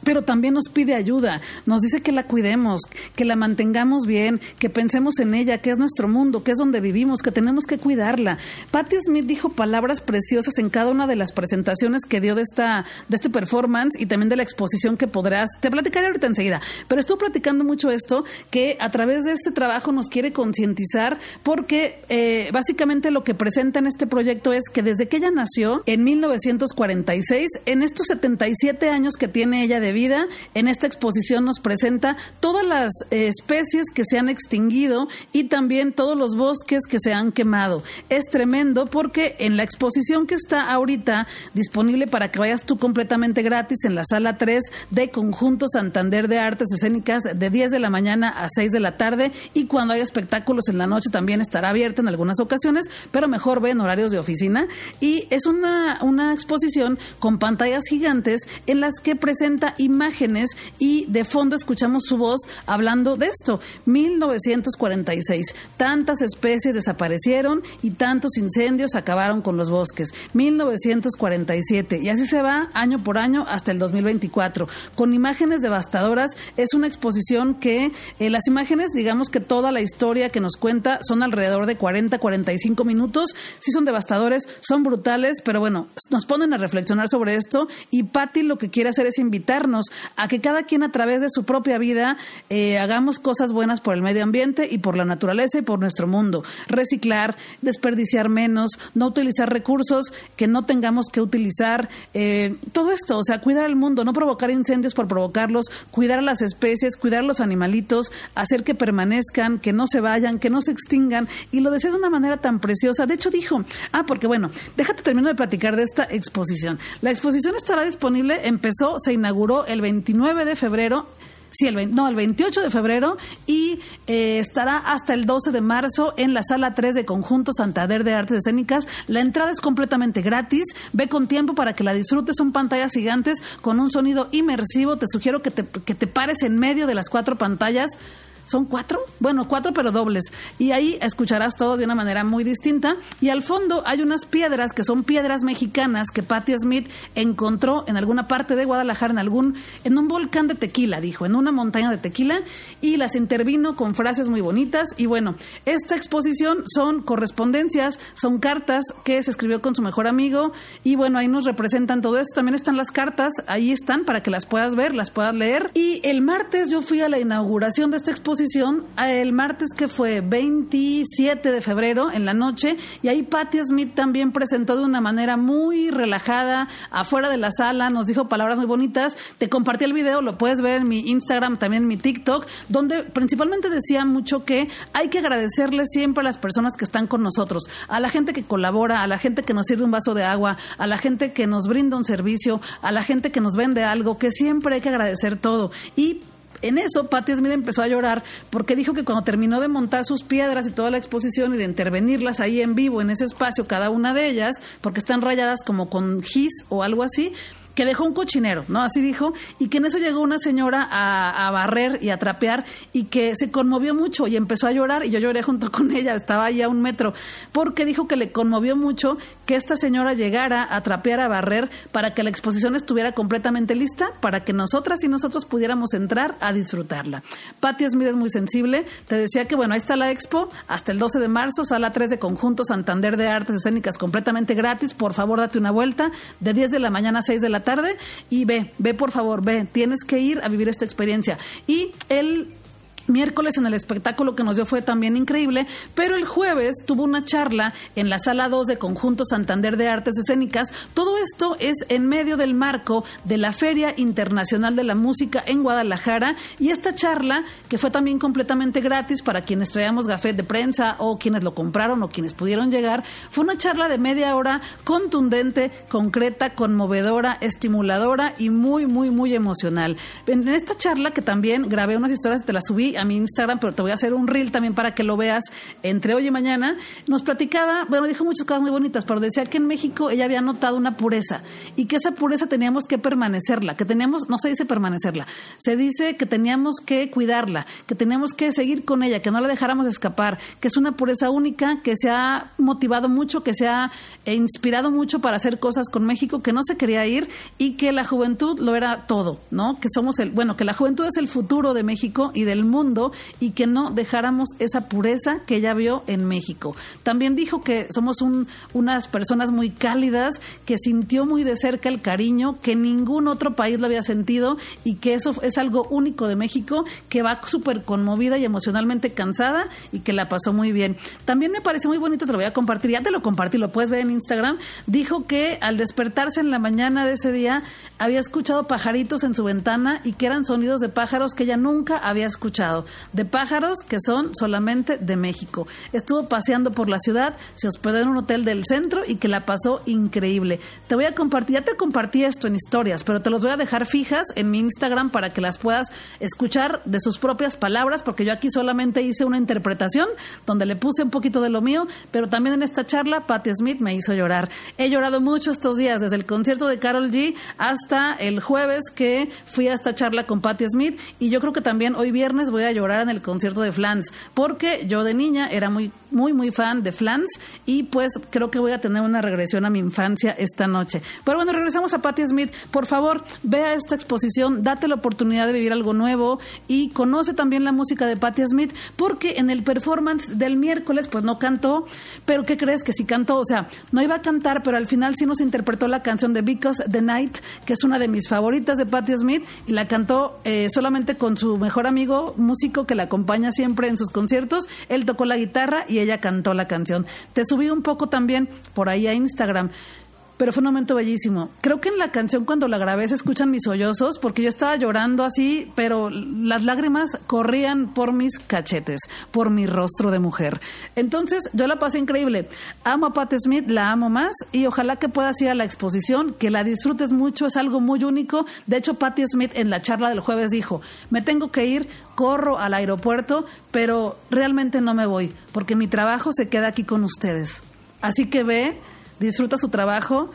pero también nos pide ayuda, nos dice que la cuidemos, que la mantengamos bien, que pensemos en ella, que es nuestro mundo, que es donde vivimos, que tenemos que cuidarla. Patti Smith dijo palabras preciosas en cada una de las presentaciones que dio de esta de este performance y también de la exposición que podrás, te platicaré ahorita enseguida, pero estuvo platicando mucho esto, que a través de este trabajo nos quiere concientizar porque eh, básicamente lo que presenta en este proyecto es que desde que ella nació en 1946, en estos 77 años que tiene ella de vida. En esta exposición nos presenta todas las eh, especies que se han extinguido y también todos los bosques que se han quemado. Es tremendo porque en la exposición que está ahorita disponible para que vayas tú completamente gratis en la sala 3 de Conjunto Santander de Artes Escénicas de 10 de la mañana a 6 de la tarde y cuando hay espectáculos en la noche también estará abierta en algunas ocasiones, pero mejor ve en horarios de oficina y es una, una exposición con pantallas gigantes en las que presenta imágenes y de fondo escuchamos su voz hablando de esto. 1946. Tantas especies desaparecieron y tantos incendios acabaron con los bosques. 1947. Y así se va año por año hasta el 2024. Con imágenes devastadoras. Es una exposición que eh, las imágenes, digamos que toda la historia que nos cuenta son alrededor de 40, 45 minutos. Sí son devastadores, son brutales, pero bueno, nos ponen a reflexionar sobre esto y Patti lo que quiere hacer es invitarnos a que cada quien a través de su propia vida eh, hagamos cosas buenas por el medio ambiente y por la naturaleza y por nuestro mundo. Reciclar, desperdiciar menos, no utilizar recursos que no tengamos que utilizar. Eh, todo esto, o sea, cuidar el mundo, no provocar incendios por provocarlos, cuidar a las especies, cuidar a los animalitos, hacer que permanezcan, que no se vayan, que no se extingan. Y lo decía de una manera tan preciosa. De hecho, dijo, ah, porque bueno, déjate termino de platicar de esta exposición. La exposición estará disponible, empezó, se inauguró el 29 de febrero Sí, el no, el 28 de febrero y eh, estará hasta el 12 de marzo en la sala 3 de Conjunto Santander de Artes Escénicas. La entrada es completamente gratis. Ve con tiempo para que la disfrutes. Son pantallas gigantes con un sonido inmersivo. Te sugiero que te, que te pares en medio de las cuatro pantallas ¿Son cuatro? Bueno, cuatro pero dobles. Y ahí escucharás todo de una manera muy distinta. Y al fondo hay unas piedras que son piedras mexicanas que Patti Smith encontró en alguna parte de Guadalajara, en algún, en un volcán de tequila, dijo, en una montaña de tequila, y las intervino con frases muy bonitas. Y bueno, esta exposición son correspondencias, son cartas que se escribió con su mejor amigo. Y bueno, ahí nos representan todo esto. También están las cartas, ahí están para que las puedas ver, las puedas leer. Y el martes yo fui a la inauguración de esta exposición el martes que fue 27 de febrero en la noche y ahí Patti Smith también presentó de una manera muy relajada afuera de la sala, nos dijo palabras muy bonitas. Te compartí el video, lo puedes ver en mi Instagram, también en mi TikTok, donde principalmente decía mucho que hay que agradecerle siempre a las personas que están con nosotros, a la gente que colabora, a la gente que nos sirve un vaso de agua, a la gente que nos brinda un servicio, a la gente que nos vende algo, que siempre hay que agradecer todo. Y en eso, Patti Smith empezó a llorar porque dijo que cuando terminó de montar sus piedras y toda la exposición y de intervenirlas ahí en vivo en ese espacio, cada una de ellas, porque están rayadas como con gis o algo así, que dejó un cochinero, ¿no? Así dijo, y que en eso llegó una señora a, barrer y a trapear y que se conmovió mucho y empezó a llorar y yo lloré junto <laughs> con ella, estaba ahí a un metro, porque dijo que le conmovió mucho que esta señora llegara a trapear, a barrer, para que la exposición estuviera completamente lista, para que nosotras y nosotros pudiéramos entrar a disfrutarla. Patti Smith es muy sensible, te decía que bueno, ahí está la expo, hasta el 12 de marzo, sala 3 de Conjunto Santander de Artes Escénicas completamente gratis, por favor date una vuelta, de 10 de la mañana a 6 de la tarde y ve, ve por favor, ve, tienes que ir a vivir esta experiencia. Y el miércoles en el espectáculo que nos dio fue también increíble, pero el jueves tuvo una charla en la sala 2 de Conjunto Santander de Artes Escénicas. Todo esto es en medio del marco de la Feria Internacional de la Música en Guadalajara y esta charla, que fue también completamente gratis para quienes traíamos gafet de prensa o quienes lo compraron o quienes pudieron llegar, fue una charla de media hora contundente, concreta, conmovedora, estimuladora y muy, muy, muy emocional. En esta charla que también grabé unas historias, te las subí a mi Instagram, pero te voy a hacer un reel también para que lo veas entre hoy y mañana. Nos platicaba, bueno, dijo muchas cosas muy bonitas, pero decía que en México ella había notado una pureza y que esa pureza teníamos que permanecerla, que teníamos, no se dice permanecerla, se dice que teníamos que cuidarla, que teníamos que seguir con ella, que no la dejáramos escapar, que es una pureza única, que se ha motivado mucho, que se ha inspirado mucho para hacer cosas con México, que no se quería ir y que la juventud lo era todo, ¿no? Que somos el, bueno, que la juventud es el futuro de México y del mundo y que no dejáramos esa pureza que ella vio en México. También dijo que somos unas personas muy cálidas, que sintió muy de cerca el cariño, que ningún otro país lo había sentido y que eso es algo único de México, que va súper conmovida y emocionalmente cansada y que la pasó muy bien. También me parece muy bonito, te lo voy a compartir, ya te lo compartí, lo puedes ver en Instagram, dijo que al despertarse en la mañana de ese día había escuchado pajaritos en su ventana y que eran sonidos de pájaros que ella nunca había escuchado de pájaros que son solamente de México. Estuvo paseando por la ciudad, se hospedó en un hotel del centro y que la pasó increíble. Te voy a compartir, ya te compartí esto en historias, pero te los voy a dejar fijas en mi Instagram para que las puedas escuchar de sus propias palabras, porque yo aquí solamente hice una interpretación donde le puse un poquito de lo mío, pero también en esta charla Patti Smith me hizo llorar. He llorado mucho estos días, desde el concierto de Carol G hasta el jueves que fui a esta charla con Patti Smith y yo creo que también hoy viernes voy a a llorar en el concierto de Flans, porque yo de niña era muy, muy, muy fan de Flans y pues creo que voy a tener una regresión a mi infancia esta noche. Pero bueno, regresamos a Patti Smith. Por favor, vea esta exposición, date la oportunidad de vivir algo nuevo y conoce también la música de Patti Smith, porque en el performance del miércoles pues no cantó, pero ¿qué crees que sí cantó? O sea, no iba a cantar, pero al final sí nos interpretó la canción de Because the Night, que es una de mis favoritas de Patti Smith, y la cantó eh, solamente con su mejor amigo, músico que la acompaña siempre en sus conciertos. Él tocó la guitarra y ella cantó la canción. Te subí un poco también por ahí a Instagram pero fue un momento bellísimo. Creo que en la canción cuando la grabé se escuchan mis sollozos porque yo estaba llorando así, pero las lágrimas corrían por mis cachetes, por mi rostro de mujer. Entonces yo la pasé increíble. Amo a Pat Smith, la amo más y ojalá que puedas ir a la exposición, que la disfrutes mucho, es algo muy único. De hecho, Patti Smith en la charla del jueves dijo, me tengo que ir, corro al aeropuerto, pero realmente no me voy porque mi trabajo se queda aquí con ustedes. Así que ve disfruta su trabajo,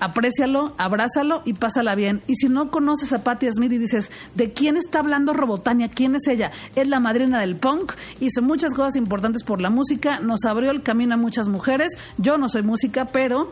aprécialo, abrázalo y pásala bien. Y si no conoces a Patti Smith y dices, ¿de quién está hablando Robotania? ¿Quién es ella? Es la madrina del punk, hizo muchas cosas importantes por la música, nos abrió el camino a muchas mujeres. Yo no soy música, pero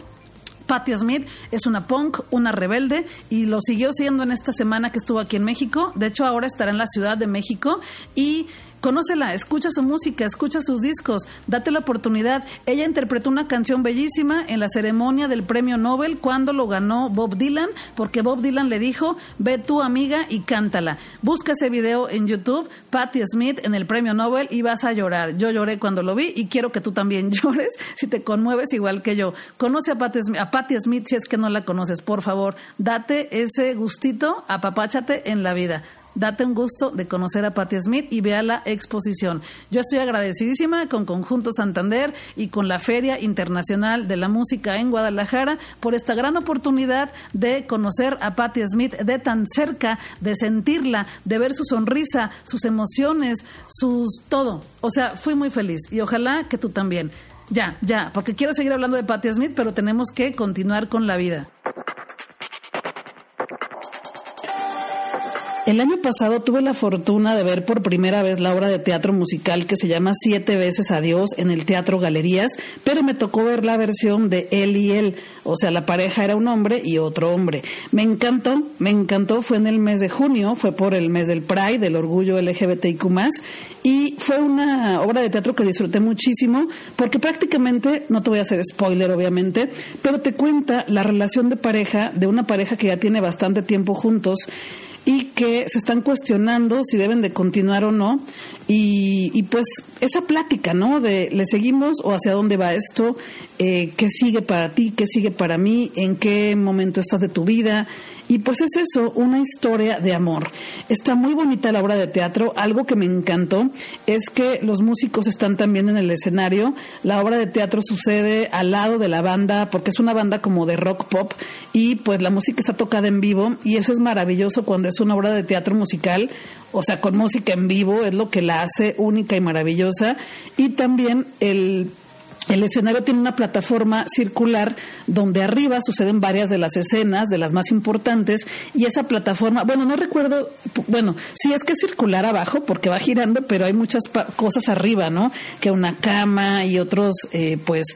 Patti Smith es una punk, una rebelde y lo siguió siendo en esta semana que estuvo aquí en México. De hecho, ahora estará en la Ciudad de México y Conócela, escucha su música, escucha sus discos, date la oportunidad. Ella interpretó una canción bellísima en la ceremonia del premio Nobel cuando lo ganó Bob Dylan, porque Bob Dylan le dijo, ve tu amiga y cántala. Busca ese video en YouTube, Patti Smith en el premio Nobel y vas a llorar. Yo lloré cuando lo vi y quiero que tú también <laughs> llores si te conmueves igual que yo. Conoce a Patti, a Patti Smith si es que no la conoces, por favor. Date ese gustito, apapáchate en la vida date un gusto de conocer a Patti Smith y vea la exposición. Yo estoy agradecidísima con Conjunto Santander y con la Feria Internacional de la Música en Guadalajara por esta gran oportunidad de conocer a Patti Smith de tan cerca, de sentirla, de ver su sonrisa, sus emociones, sus todo. O sea, fui muy feliz y ojalá que tú también. Ya, ya, porque quiero seguir hablando de Patti Smith, pero tenemos que continuar con la vida. El año pasado tuve la fortuna de ver por primera vez la obra de teatro musical que se llama Siete veces Adiós en el Teatro Galerías, pero me tocó ver la versión de él y él, o sea, la pareja era un hombre y otro hombre. Me encantó, me encantó, fue en el mes de junio, fue por el mes del Pride, del orgullo LGBTIQ+, y fue una obra de teatro que disfruté muchísimo porque prácticamente, no te voy a hacer spoiler obviamente, pero te cuenta la relación de pareja, de una pareja que ya tiene bastante tiempo juntos, y que se están cuestionando si deben de continuar o no. Y, pues esa plática, ¿no? De le seguimos o hacia dónde va esto, eh, qué sigue para ti, qué sigue para mí, en qué momento estás de tu vida y pues es eso, una historia de amor. Está muy bonita la obra de teatro. Algo que me encantó es que los músicos están también en el escenario. La obra de teatro sucede al lado de la banda, porque es una banda como de rock pop, y pues la música está tocada en vivo, y eso es maravilloso cuando es una obra de teatro musical, o sea, con música en vivo, es lo que la hace única y maravillosa. Y también el el escenario tiene una plataforma circular donde arriba suceden varias de las escenas, de las más importantes, y esa plataforma, bueno, no recuerdo, bueno, sí es que es circular abajo porque va girando, pero hay muchas cosas arriba, ¿no? Que una cama y otros, eh, pues,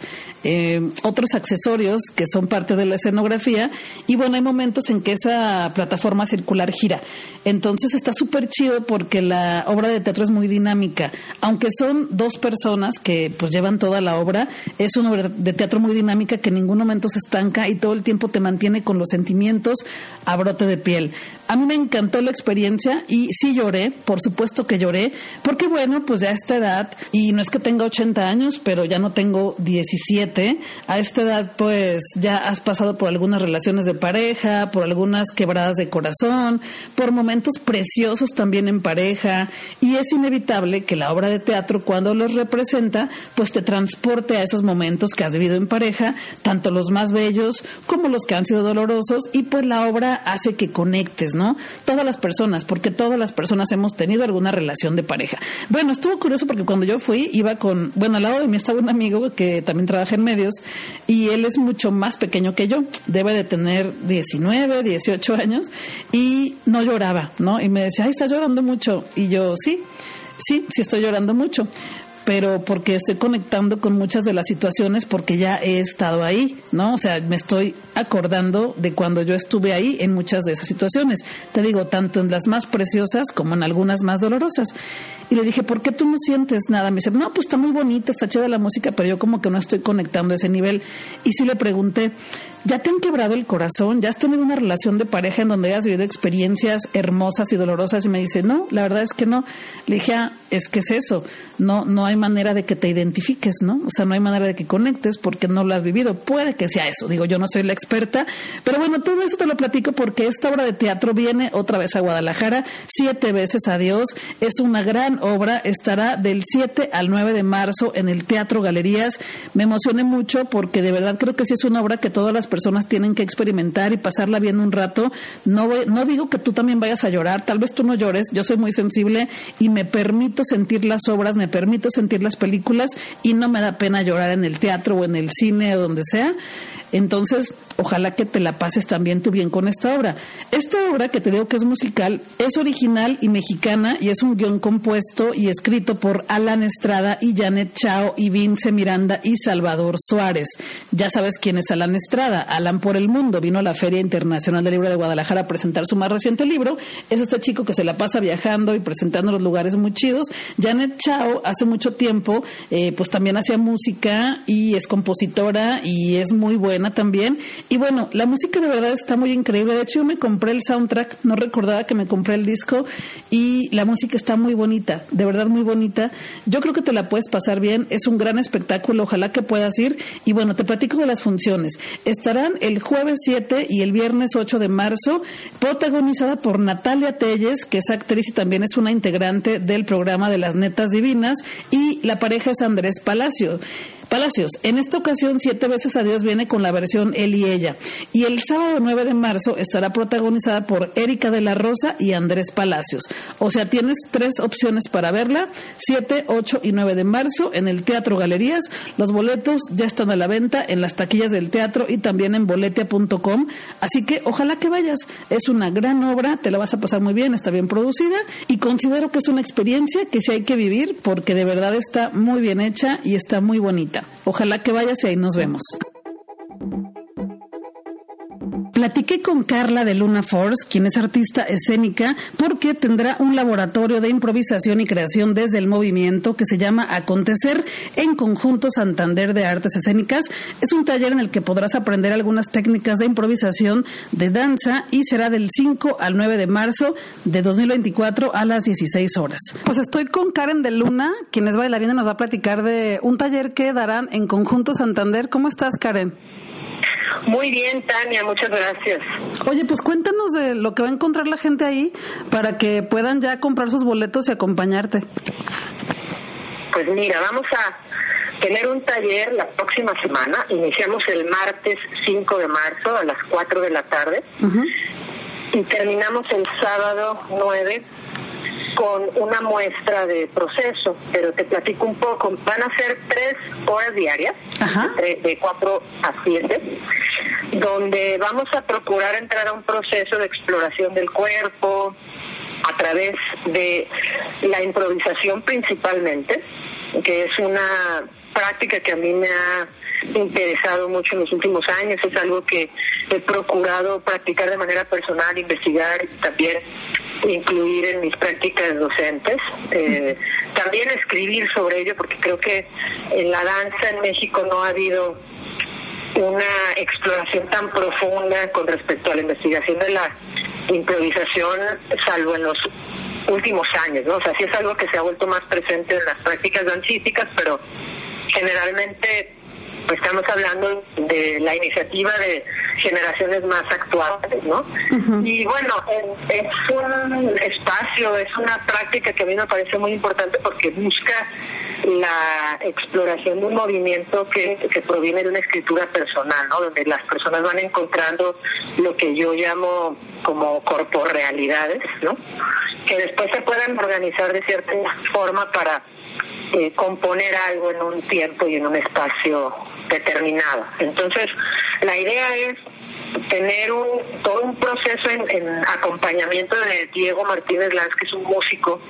eh, otros accesorios que son parte de la escenografía, y bueno, hay momentos en que esa plataforma circular gira. Entonces está súper chido porque la obra de teatro es muy dinámica, aunque son dos personas que pues llevan toda la obra es una obra de teatro muy dinámica que en ningún momento se estanca y todo el tiempo te mantiene con los sentimientos a brote de piel. A mí me encantó la experiencia y sí lloré, por supuesto que lloré, porque bueno, pues ya a esta edad, y no es que tenga 80 años, pero ya no tengo 17, a esta edad pues ya has pasado por algunas relaciones de pareja, por algunas quebradas de corazón, por momentos preciosos también en pareja, y es inevitable que la obra de teatro cuando los representa, pues te transporte a esos momentos que has vivido en pareja, tanto los más bellos como los que han sido dolorosos, y pues la obra hace que conectes, ¿no? Todas las personas, porque todas las personas hemos tenido alguna relación de pareja. Bueno, estuvo curioso porque cuando yo fui, iba con, bueno, al lado de mí estaba un amigo que también trabaja en medios y él es mucho más pequeño que yo, debe de tener 19, 18 años y no lloraba, ¿no? Y me decía, ay, estás llorando mucho. Y yo, sí. sí, sí estoy llorando mucho pero porque estoy conectando con muchas de las situaciones porque ya he estado ahí, ¿no? O sea, me estoy acordando de cuando yo estuve ahí en muchas de esas situaciones. Te digo, tanto en las más preciosas como en algunas más dolorosas. Y le dije, ¿por qué tú no sientes nada? Me dice, no, pues está muy bonita, está chida la música, pero yo como que no estoy conectando a ese nivel. Y sí le pregunté, ¿ya te han quebrado el corazón? ¿Ya has tenido una relación de pareja en donde hayas vivido experiencias hermosas y dolorosas? Y me dice, no, la verdad es que no. Le dije, ah, es que es eso. No, no hay manera de que te identifiques, ¿no? O sea, no hay manera de que conectes porque no lo has vivido. Puede que sea eso. Digo, yo no soy la experta, pero bueno, todo eso te lo platico porque esta obra de teatro viene otra vez a Guadalajara, siete veces a Dios. Es una gran obra estará del 7 al 9 de marzo en el Teatro Galerías. Me emocioné mucho porque de verdad creo que sí es una obra que todas las personas tienen que experimentar y pasarla bien un rato. No, no digo que tú también vayas a llorar, tal vez tú no llores, yo soy muy sensible y me permito sentir las obras, me permito sentir las películas y no me da pena llorar en el teatro o en el cine o donde sea. Entonces, ojalá que te la pases también tú bien con esta obra. Esta obra que te digo que es musical es original y mexicana y es un guion compuesto y escrito por Alan Estrada y Janet Chao y Vince Miranda y Salvador Suárez. Ya sabes quién es Alan Estrada. Alan por el mundo vino a la Feria Internacional del Libro de Guadalajara a presentar su más reciente libro. Es este chico que se la pasa viajando y presentando los lugares muy chidos. Janet Chao hace mucho tiempo eh, pues también hacía música y es compositora y es muy buena también y bueno, la música de verdad está muy increíble. De hecho, yo me compré el soundtrack, no recordaba que me compré el disco y la música está muy bonita, de verdad muy bonita. Yo creo que te la puedes pasar bien, es un gran espectáculo, ojalá que puedas ir. Y bueno, te platico de las funciones. El jueves 7 y el viernes 8 de marzo, protagonizada por Natalia Telles, que es actriz y también es una integrante del programa de las Netas Divinas, y la pareja es Andrés Palacio. Palacios. En esta ocasión, Siete veces a Dios viene con la versión Él y ella. Y el sábado 9 de marzo estará protagonizada por Erika de la Rosa y Andrés Palacios. O sea, tienes tres opciones para verla, 7, 8 y 9 de marzo en el Teatro Galerías. Los boletos ya están a la venta en las taquillas del teatro y también en boletia.com. Así que ojalá que vayas. Es una gran obra, te la vas a pasar muy bien, está bien producida y considero que es una experiencia que sí hay que vivir porque de verdad está muy bien hecha y está muy bonita. Ojalá que vayas y ahí nos vemos. Platiqué con Carla de Luna Force, quien es artista escénica, porque tendrá un laboratorio de improvisación y creación desde el movimiento que se llama Acontecer en Conjunto Santander de Artes Escénicas. Es un taller en el que podrás aprender algunas técnicas de improvisación de danza y será del 5 al 9 de marzo de 2024 a las 16 horas. Pues estoy con Karen de Luna, quien es bailarina nos va a platicar de un taller que darán en Conjunto Santander. ¿Cómo estás, Karen? Muy bien, Tania, muchas gracias. Oye, pues cuéntanos de lo que va a encontrar la gente ahí para que puedan ya comprar sus boletos y acompañarte. Pues mira, vamos a tener un taller la próxima semana. Iniciamos el martes 5 de marzo a las 4 de la tarde y terminamos el sábado 9 con una muestra de proceso, pero te platico un poco. Van a ser tres horas diarias, de, cuatro a siete, donde vamos a procurar entrar a un proceso de exploración del cuerpo a través de la improvisación principalmente, que es una práctica que a mí me ha interesado mucho en los últimos años, es algo que he procurado practicar de manera personal, investigar y también incluir en mis prácticas docentes. Eh, también escribir sobre ello, porque creo que en la danza en México no ha habido una exploración tan profunda con respecto a la investigación de la improvisación, salvo en los últimos años, ¿no? O sea, sí es algo que se ha vuelto más presente en las prácticas dancísticas, pero generalmente estamos hablando de la iniciativa de generaciones más actuales, ¿no? Y bueno, es un espacio, es una práctica que a mí me parece muy importante porque busca la exploración de un movimiento que, que proviene de una escritura personal, ¿no? Donde las personas van encontrando lo que yo llamo como corporrealidades, ¿no? Que después se puedan organizar de cierta forma para eh, componer algo en un tiempo y en un espacio determinado. Entonces, la idea es tener un, todo un proceso en, acompañamiento de Diego Martínez Lanz, que es un músico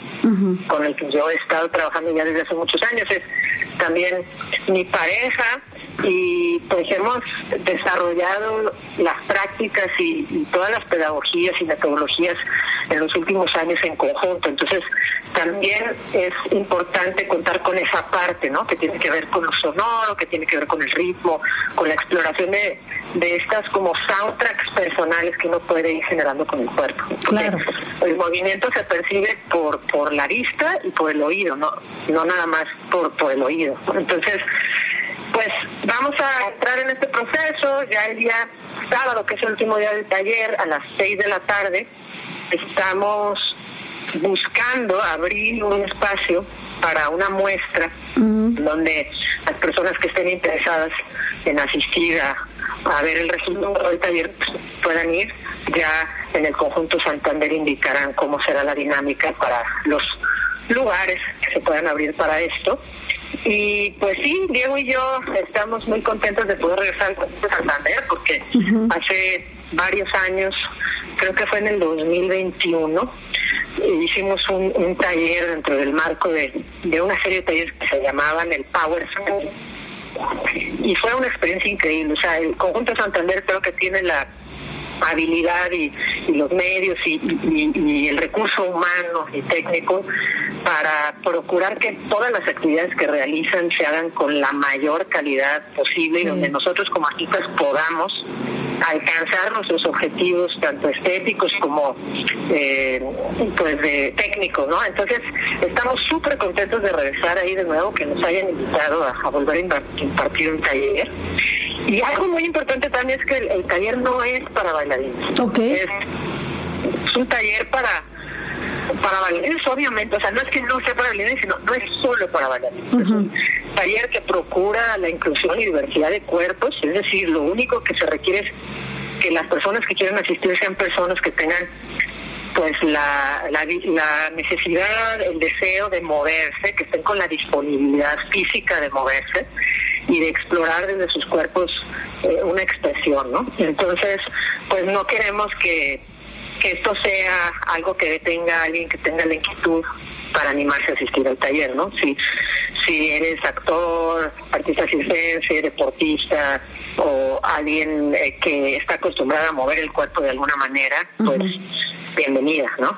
con el que yo he estado trabajando ya desde hace muchos años. Es también mi pareja y pues hemos desarrollado las prácticas y, todas las pedagogías y metodologías en los últimos años en conjunto. Entonces, también es importante contar con esa parte, ¿no? Que tiene que ver con lo sonoro, que tiene que ver con el ritmo, con la exploración de, de estas como soundtracks personales que uno puede ir generando con el cuerpo. Claro. El movimiento se percibe por por la vista y por el oído, no no nada más por por el oído. Entonces, pues vamos a entrar en este proceso, ya el día sábado, que es el último día del taller, a las 6 de la tarde, estamos buscando abrir un espacio para una muestra donde las personas que estén interesadas en asistir a, a ver el resultado del taller puedan ir. Ya en el conjunto Santander indicarán cómo será la dinámica para los lugares que se puedan abrir para esto. Y pues sí, Diego y yo estamos muy contentos de poder regresar al Santander porque hace varios años, creo que fue en el 2021, hicimos un, taller dentro del marco de, de una serie de talleres que se llamaban el Power y fue una experiencia increíble. O sea, el conjunto Santander creo que tiene la habilidad y, los medios y, el recurso humano y técnico para procurar que todas las actividades que realizan se hagan con la mayor calidad posible y donde nosotros como artistas podamos alcanzar nuestros objetivos tanto estéticos como eh, pues de técnicos, ¿no? Entonces estamos súper contentos de regresar ahí de nuevo, que nos hayan invitado a, volver a impartir un taller. Y algo muy importante también es que el, taller no es para bailarines. Es, un taller para para bailarines, obviamente, o sea, no es que no sea para bailarines, sino no es solo para bailarines. Es un taller que procura la inclusión y diversidad de cuerpos, es decir, lo único que se requiere es que las personas que quieran asistir sean personas que tengan pues la, la, la, necesidad, el deseo de moverse, que estén con la disponibilidad física de moverse y de explorar desde sus cuerpos eh, una expresión, ¿no? Entonces, pues no queremos que que esto sea algo que detenga a alguien que tenga la inquietud para animarse a asistir al taller, ¿no? Si, si eres actor, artista circense, deportista o alguien eh, que está acostumbrado a mover el cuerpo de alguna manera, pues bienvenida, ¿no?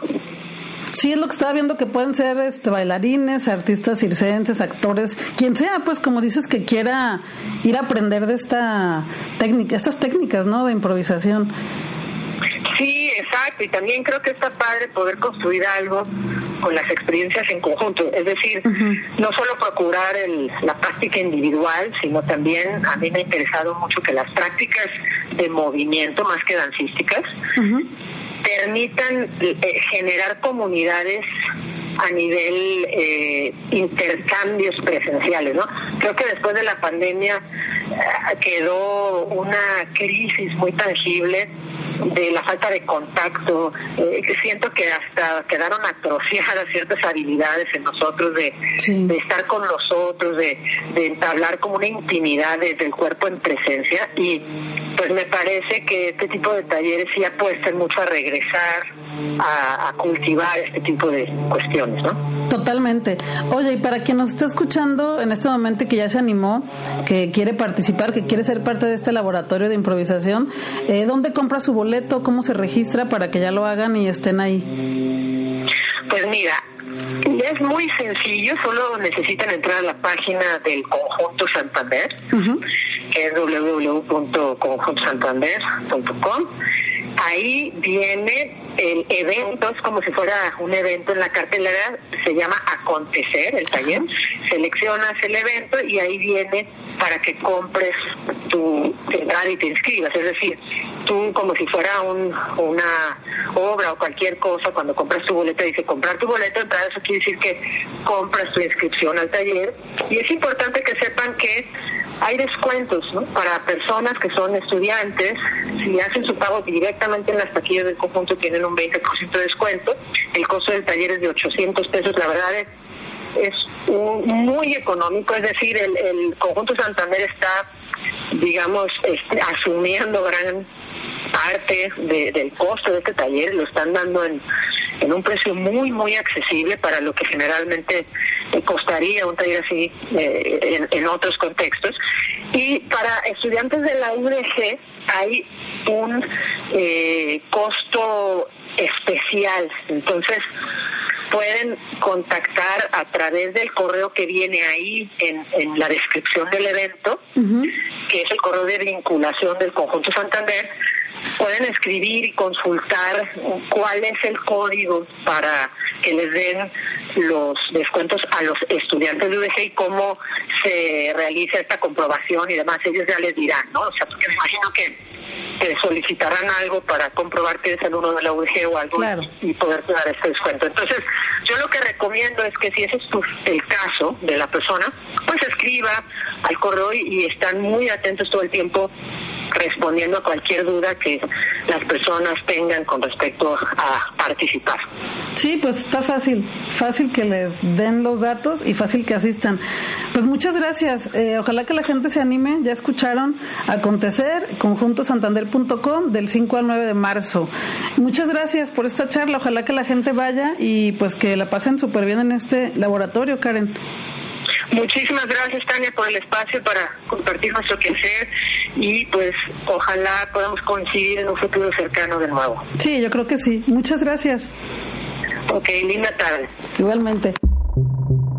Sí, es lo que estaba viendo que pueden ser este, bailarines, artistas circenses, actores, quien sea, pues como dices que quiera ir a aprender de esta técnica, estas técnicas, ¿no? De improvisación. Sí, exacto, y también creo que está padre poder construir algo con las experiencias en conjunto, es decir, no solo procurar el, la práctica individual, sino también a mí me ha interesado mucho que las prácticas de movimiento, más que dancísticas, permitan eh, generar comunidades a nivel eh, intercambios presenciales, ¿no? Creo que después de la pandemia quedó una crisis muy tangible de la falta de contacto. Eh, siento que hasta quedaron atrofiadas ciertas habilidades en nosotros de, de estar con los otros, de, de entablar como una intimidad desde el cuerpo en presencia. Y pues me parece que este tipo de talleres sí apuestan mucho a regresar a, a cultivar este tipo de cuestiones, ¿no? Totalmente. Oye, y para quien nos está escuchando en este momento que ya se animó, que quiere participar, que quiere ser parte de este laboratorio de improvisación, eh, ¿dónde compra su boleto? ¿Cómo se registra para que ya lo hagan y estén ahí? Pues mira, es muy sencillo, solo necesitan entrar a la página del Conjunto Santander, que es www.conjuntosantander.com ahí viene el evento, es como si fuera un evento en la cartelera, se llama Acontecer, el taller, seleccionas el evento y ahí viene para que compres tu entrada y te inscribas, es decir, tú como si fuera un, una obra o cualquier cosa, cuando compras tu boleto dice comprar tu boleto, entrada, eso quiere decir que compras tu inscripción al taller. Y es importante que sepan que hay descuentos ¿no? para personas que son estudiantes, si hacen su pago en las taquillas del conjunto tienen un 20% de descuento, el costo del taller es de 800 pesos, la verdad es, es muy económico, es decir, el, el conjunto Santander está, digamos, este, asumiendo gran parte del costo de este taller, lo están dando en, en un precio muy, muy accesible para lo que generalmente costaría un taller así eh, en, otros contextos. Y para estudiantes de la UDG hay un eh, costo especial. Entonces, pueden contactar a través del correo que viene ahí en, en la descripción del evento, que es el correo de vinculación del Conjunto Santander, pueden escribir y consultar cuál es el código para que les den los descuentos a los estudiantes de UDG y cómo se realiza esta comprobación y demás. Ellos ya les dirán, ¿no? O sea, porque me imagino que te solicitarán algo para comprobar que eres alumno de la UDG o algo y poder dar este descuento. Entonces, yo lo que recomiendo es que si ese es tu, el caso de la persona, pues escriba al correo y están muy atentos todo el tiempo respondiendo a cualquier duda que las personas tengan con respecto a participar. Sí, pues está fácil, fácil que les den los datos y fácil que asistan. Pues muchas gracias. Eh, ojalá que la gente se anime. Ya escucharon acontecer conjuntosantander.com del 5 al 9 de marzo. Muchas gracias por esta charla. Ojalá que la gente vaya y pues que la pasen súper bien en este laboratorio, Karen. Muchísimas gracias, Tania, por el espacio para compartir nuestro quehacer y pues ojalá podamos coincidir en un futuro cercano de nuevo. Sí, yo creo que sí. Muchas gracias. Ok, linda tarde. Igualmente.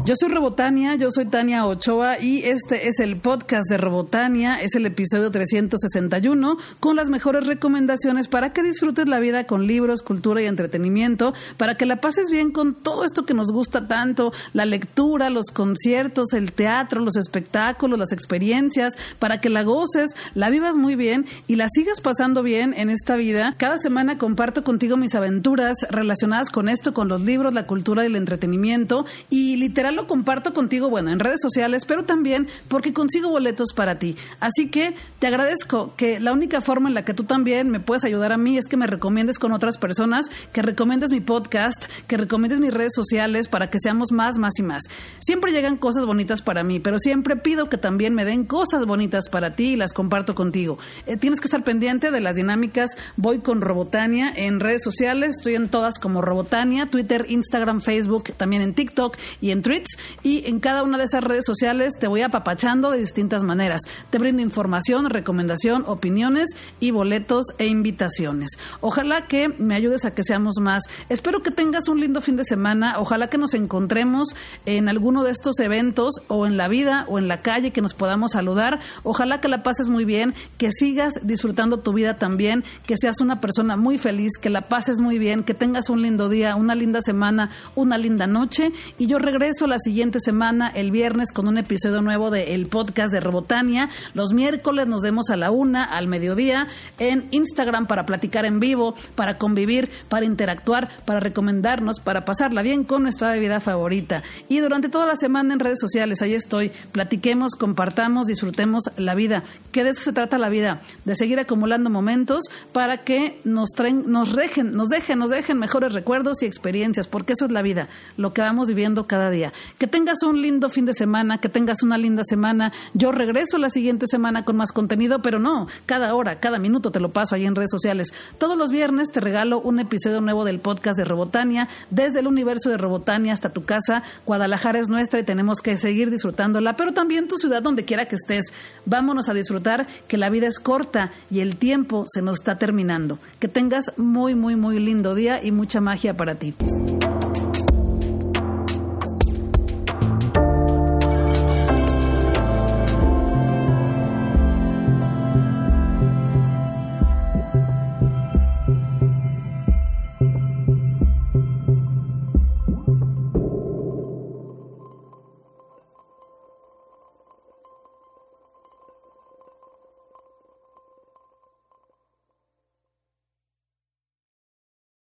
Yo soy Robotania, yo soy Tania Ochoa y este es el podcast de Robotania, es el episodio 361 con las mejores recomendaciones para que disfrutes la vida con libros, cultura y entretenimiento, para que la pases bien con todo esto que nos gusta tanto, la lectura, los conciertos, el teatro, los espectáculos, las experiencias, para que la goces, la vivas muy bien y la sigas pasando bien en esta vida. Cada semana comparto contigo mis aventuras relacionadas con esto, con los libros, la cultura y el entretenimiento y literalmente lo comparto contigo, bueno, en redes sociales, pero también porque consigo boletos para ti. Así que te agradezco que la única forma en la que tú también me puedes ayudar a mí es que me recomiendes con otras personas, que recomiendes mi podcast, que recomiendes mis redes sociales para que seamos más, más y más. Siempre llegan cosas bonitas para mí, pero siempre pido que también me den cosas bonitas para ti y las comparto contigo. Eh, tienes que estar pendiente de las dinámicas. Voy con Robotania en redes sociales, estoy en todas como Robotania, Twitter, Instagram, Facebook, también en TikTok y en Twitter y en cada una de esas redes sociales te voy apapachando de distintas maneras. Te brindo información, recomendación, opiniones y boletos e invitaciones. Ojalá que me ayudes a que seamos más. Espero que tengas un lindo fin de semana. Ojalá que nos encontremos en alguno de estos eventos o en la vida o en la calle, que nos podamos saludar. Ojalá que la pases muy bien, que sigas disfrutando tu vida también, que seas una persona muy feliz, que la pases muy bien, que tengas un lindo día, una linda semana, una linda noche. Y yo regreso la siguiente semana, el viernes, con un episodio nuevo del podcast de Robotania. Los miércoles nos vemos a la una, al mediodía, en Instagram para platicar en vivo, para convivir, para interactuar, para recomendarnos, para pasarla bien con nuestra bebida favorita. Y durante toda la semana en redes sociales, ahí estoy. Platiquemos, compartamos, disfrutemos la vida. Que de eso se trata la vida, de seguir acumulando momentos para que nos traen, nos dejen, nos dejen, nos dejen mejores recuerdos y experiencias, porque eso es la vida, lo que vamos viviendo cada día. Que tengas un lindo fin de semana, que tengas una linda semana. Yo regreso la siguiente semana con más contenido, pero no, cada hora, cada minuto te lo paso ahí en redes sociales. Todos los viernes te regalo un episodio nuevo del podcast de Robotania, desde el universo de Robotania hasta tu casa. Guadalajara es nuestra y tenemos que seguir disfrutándola, pero también tu ciudad donde quiera que estés. Vámonos a disfrutar que la vida es corta y el tiempo se nos está terminando. Que tengas muy, muy, muy lindo día y mucha magia para ti.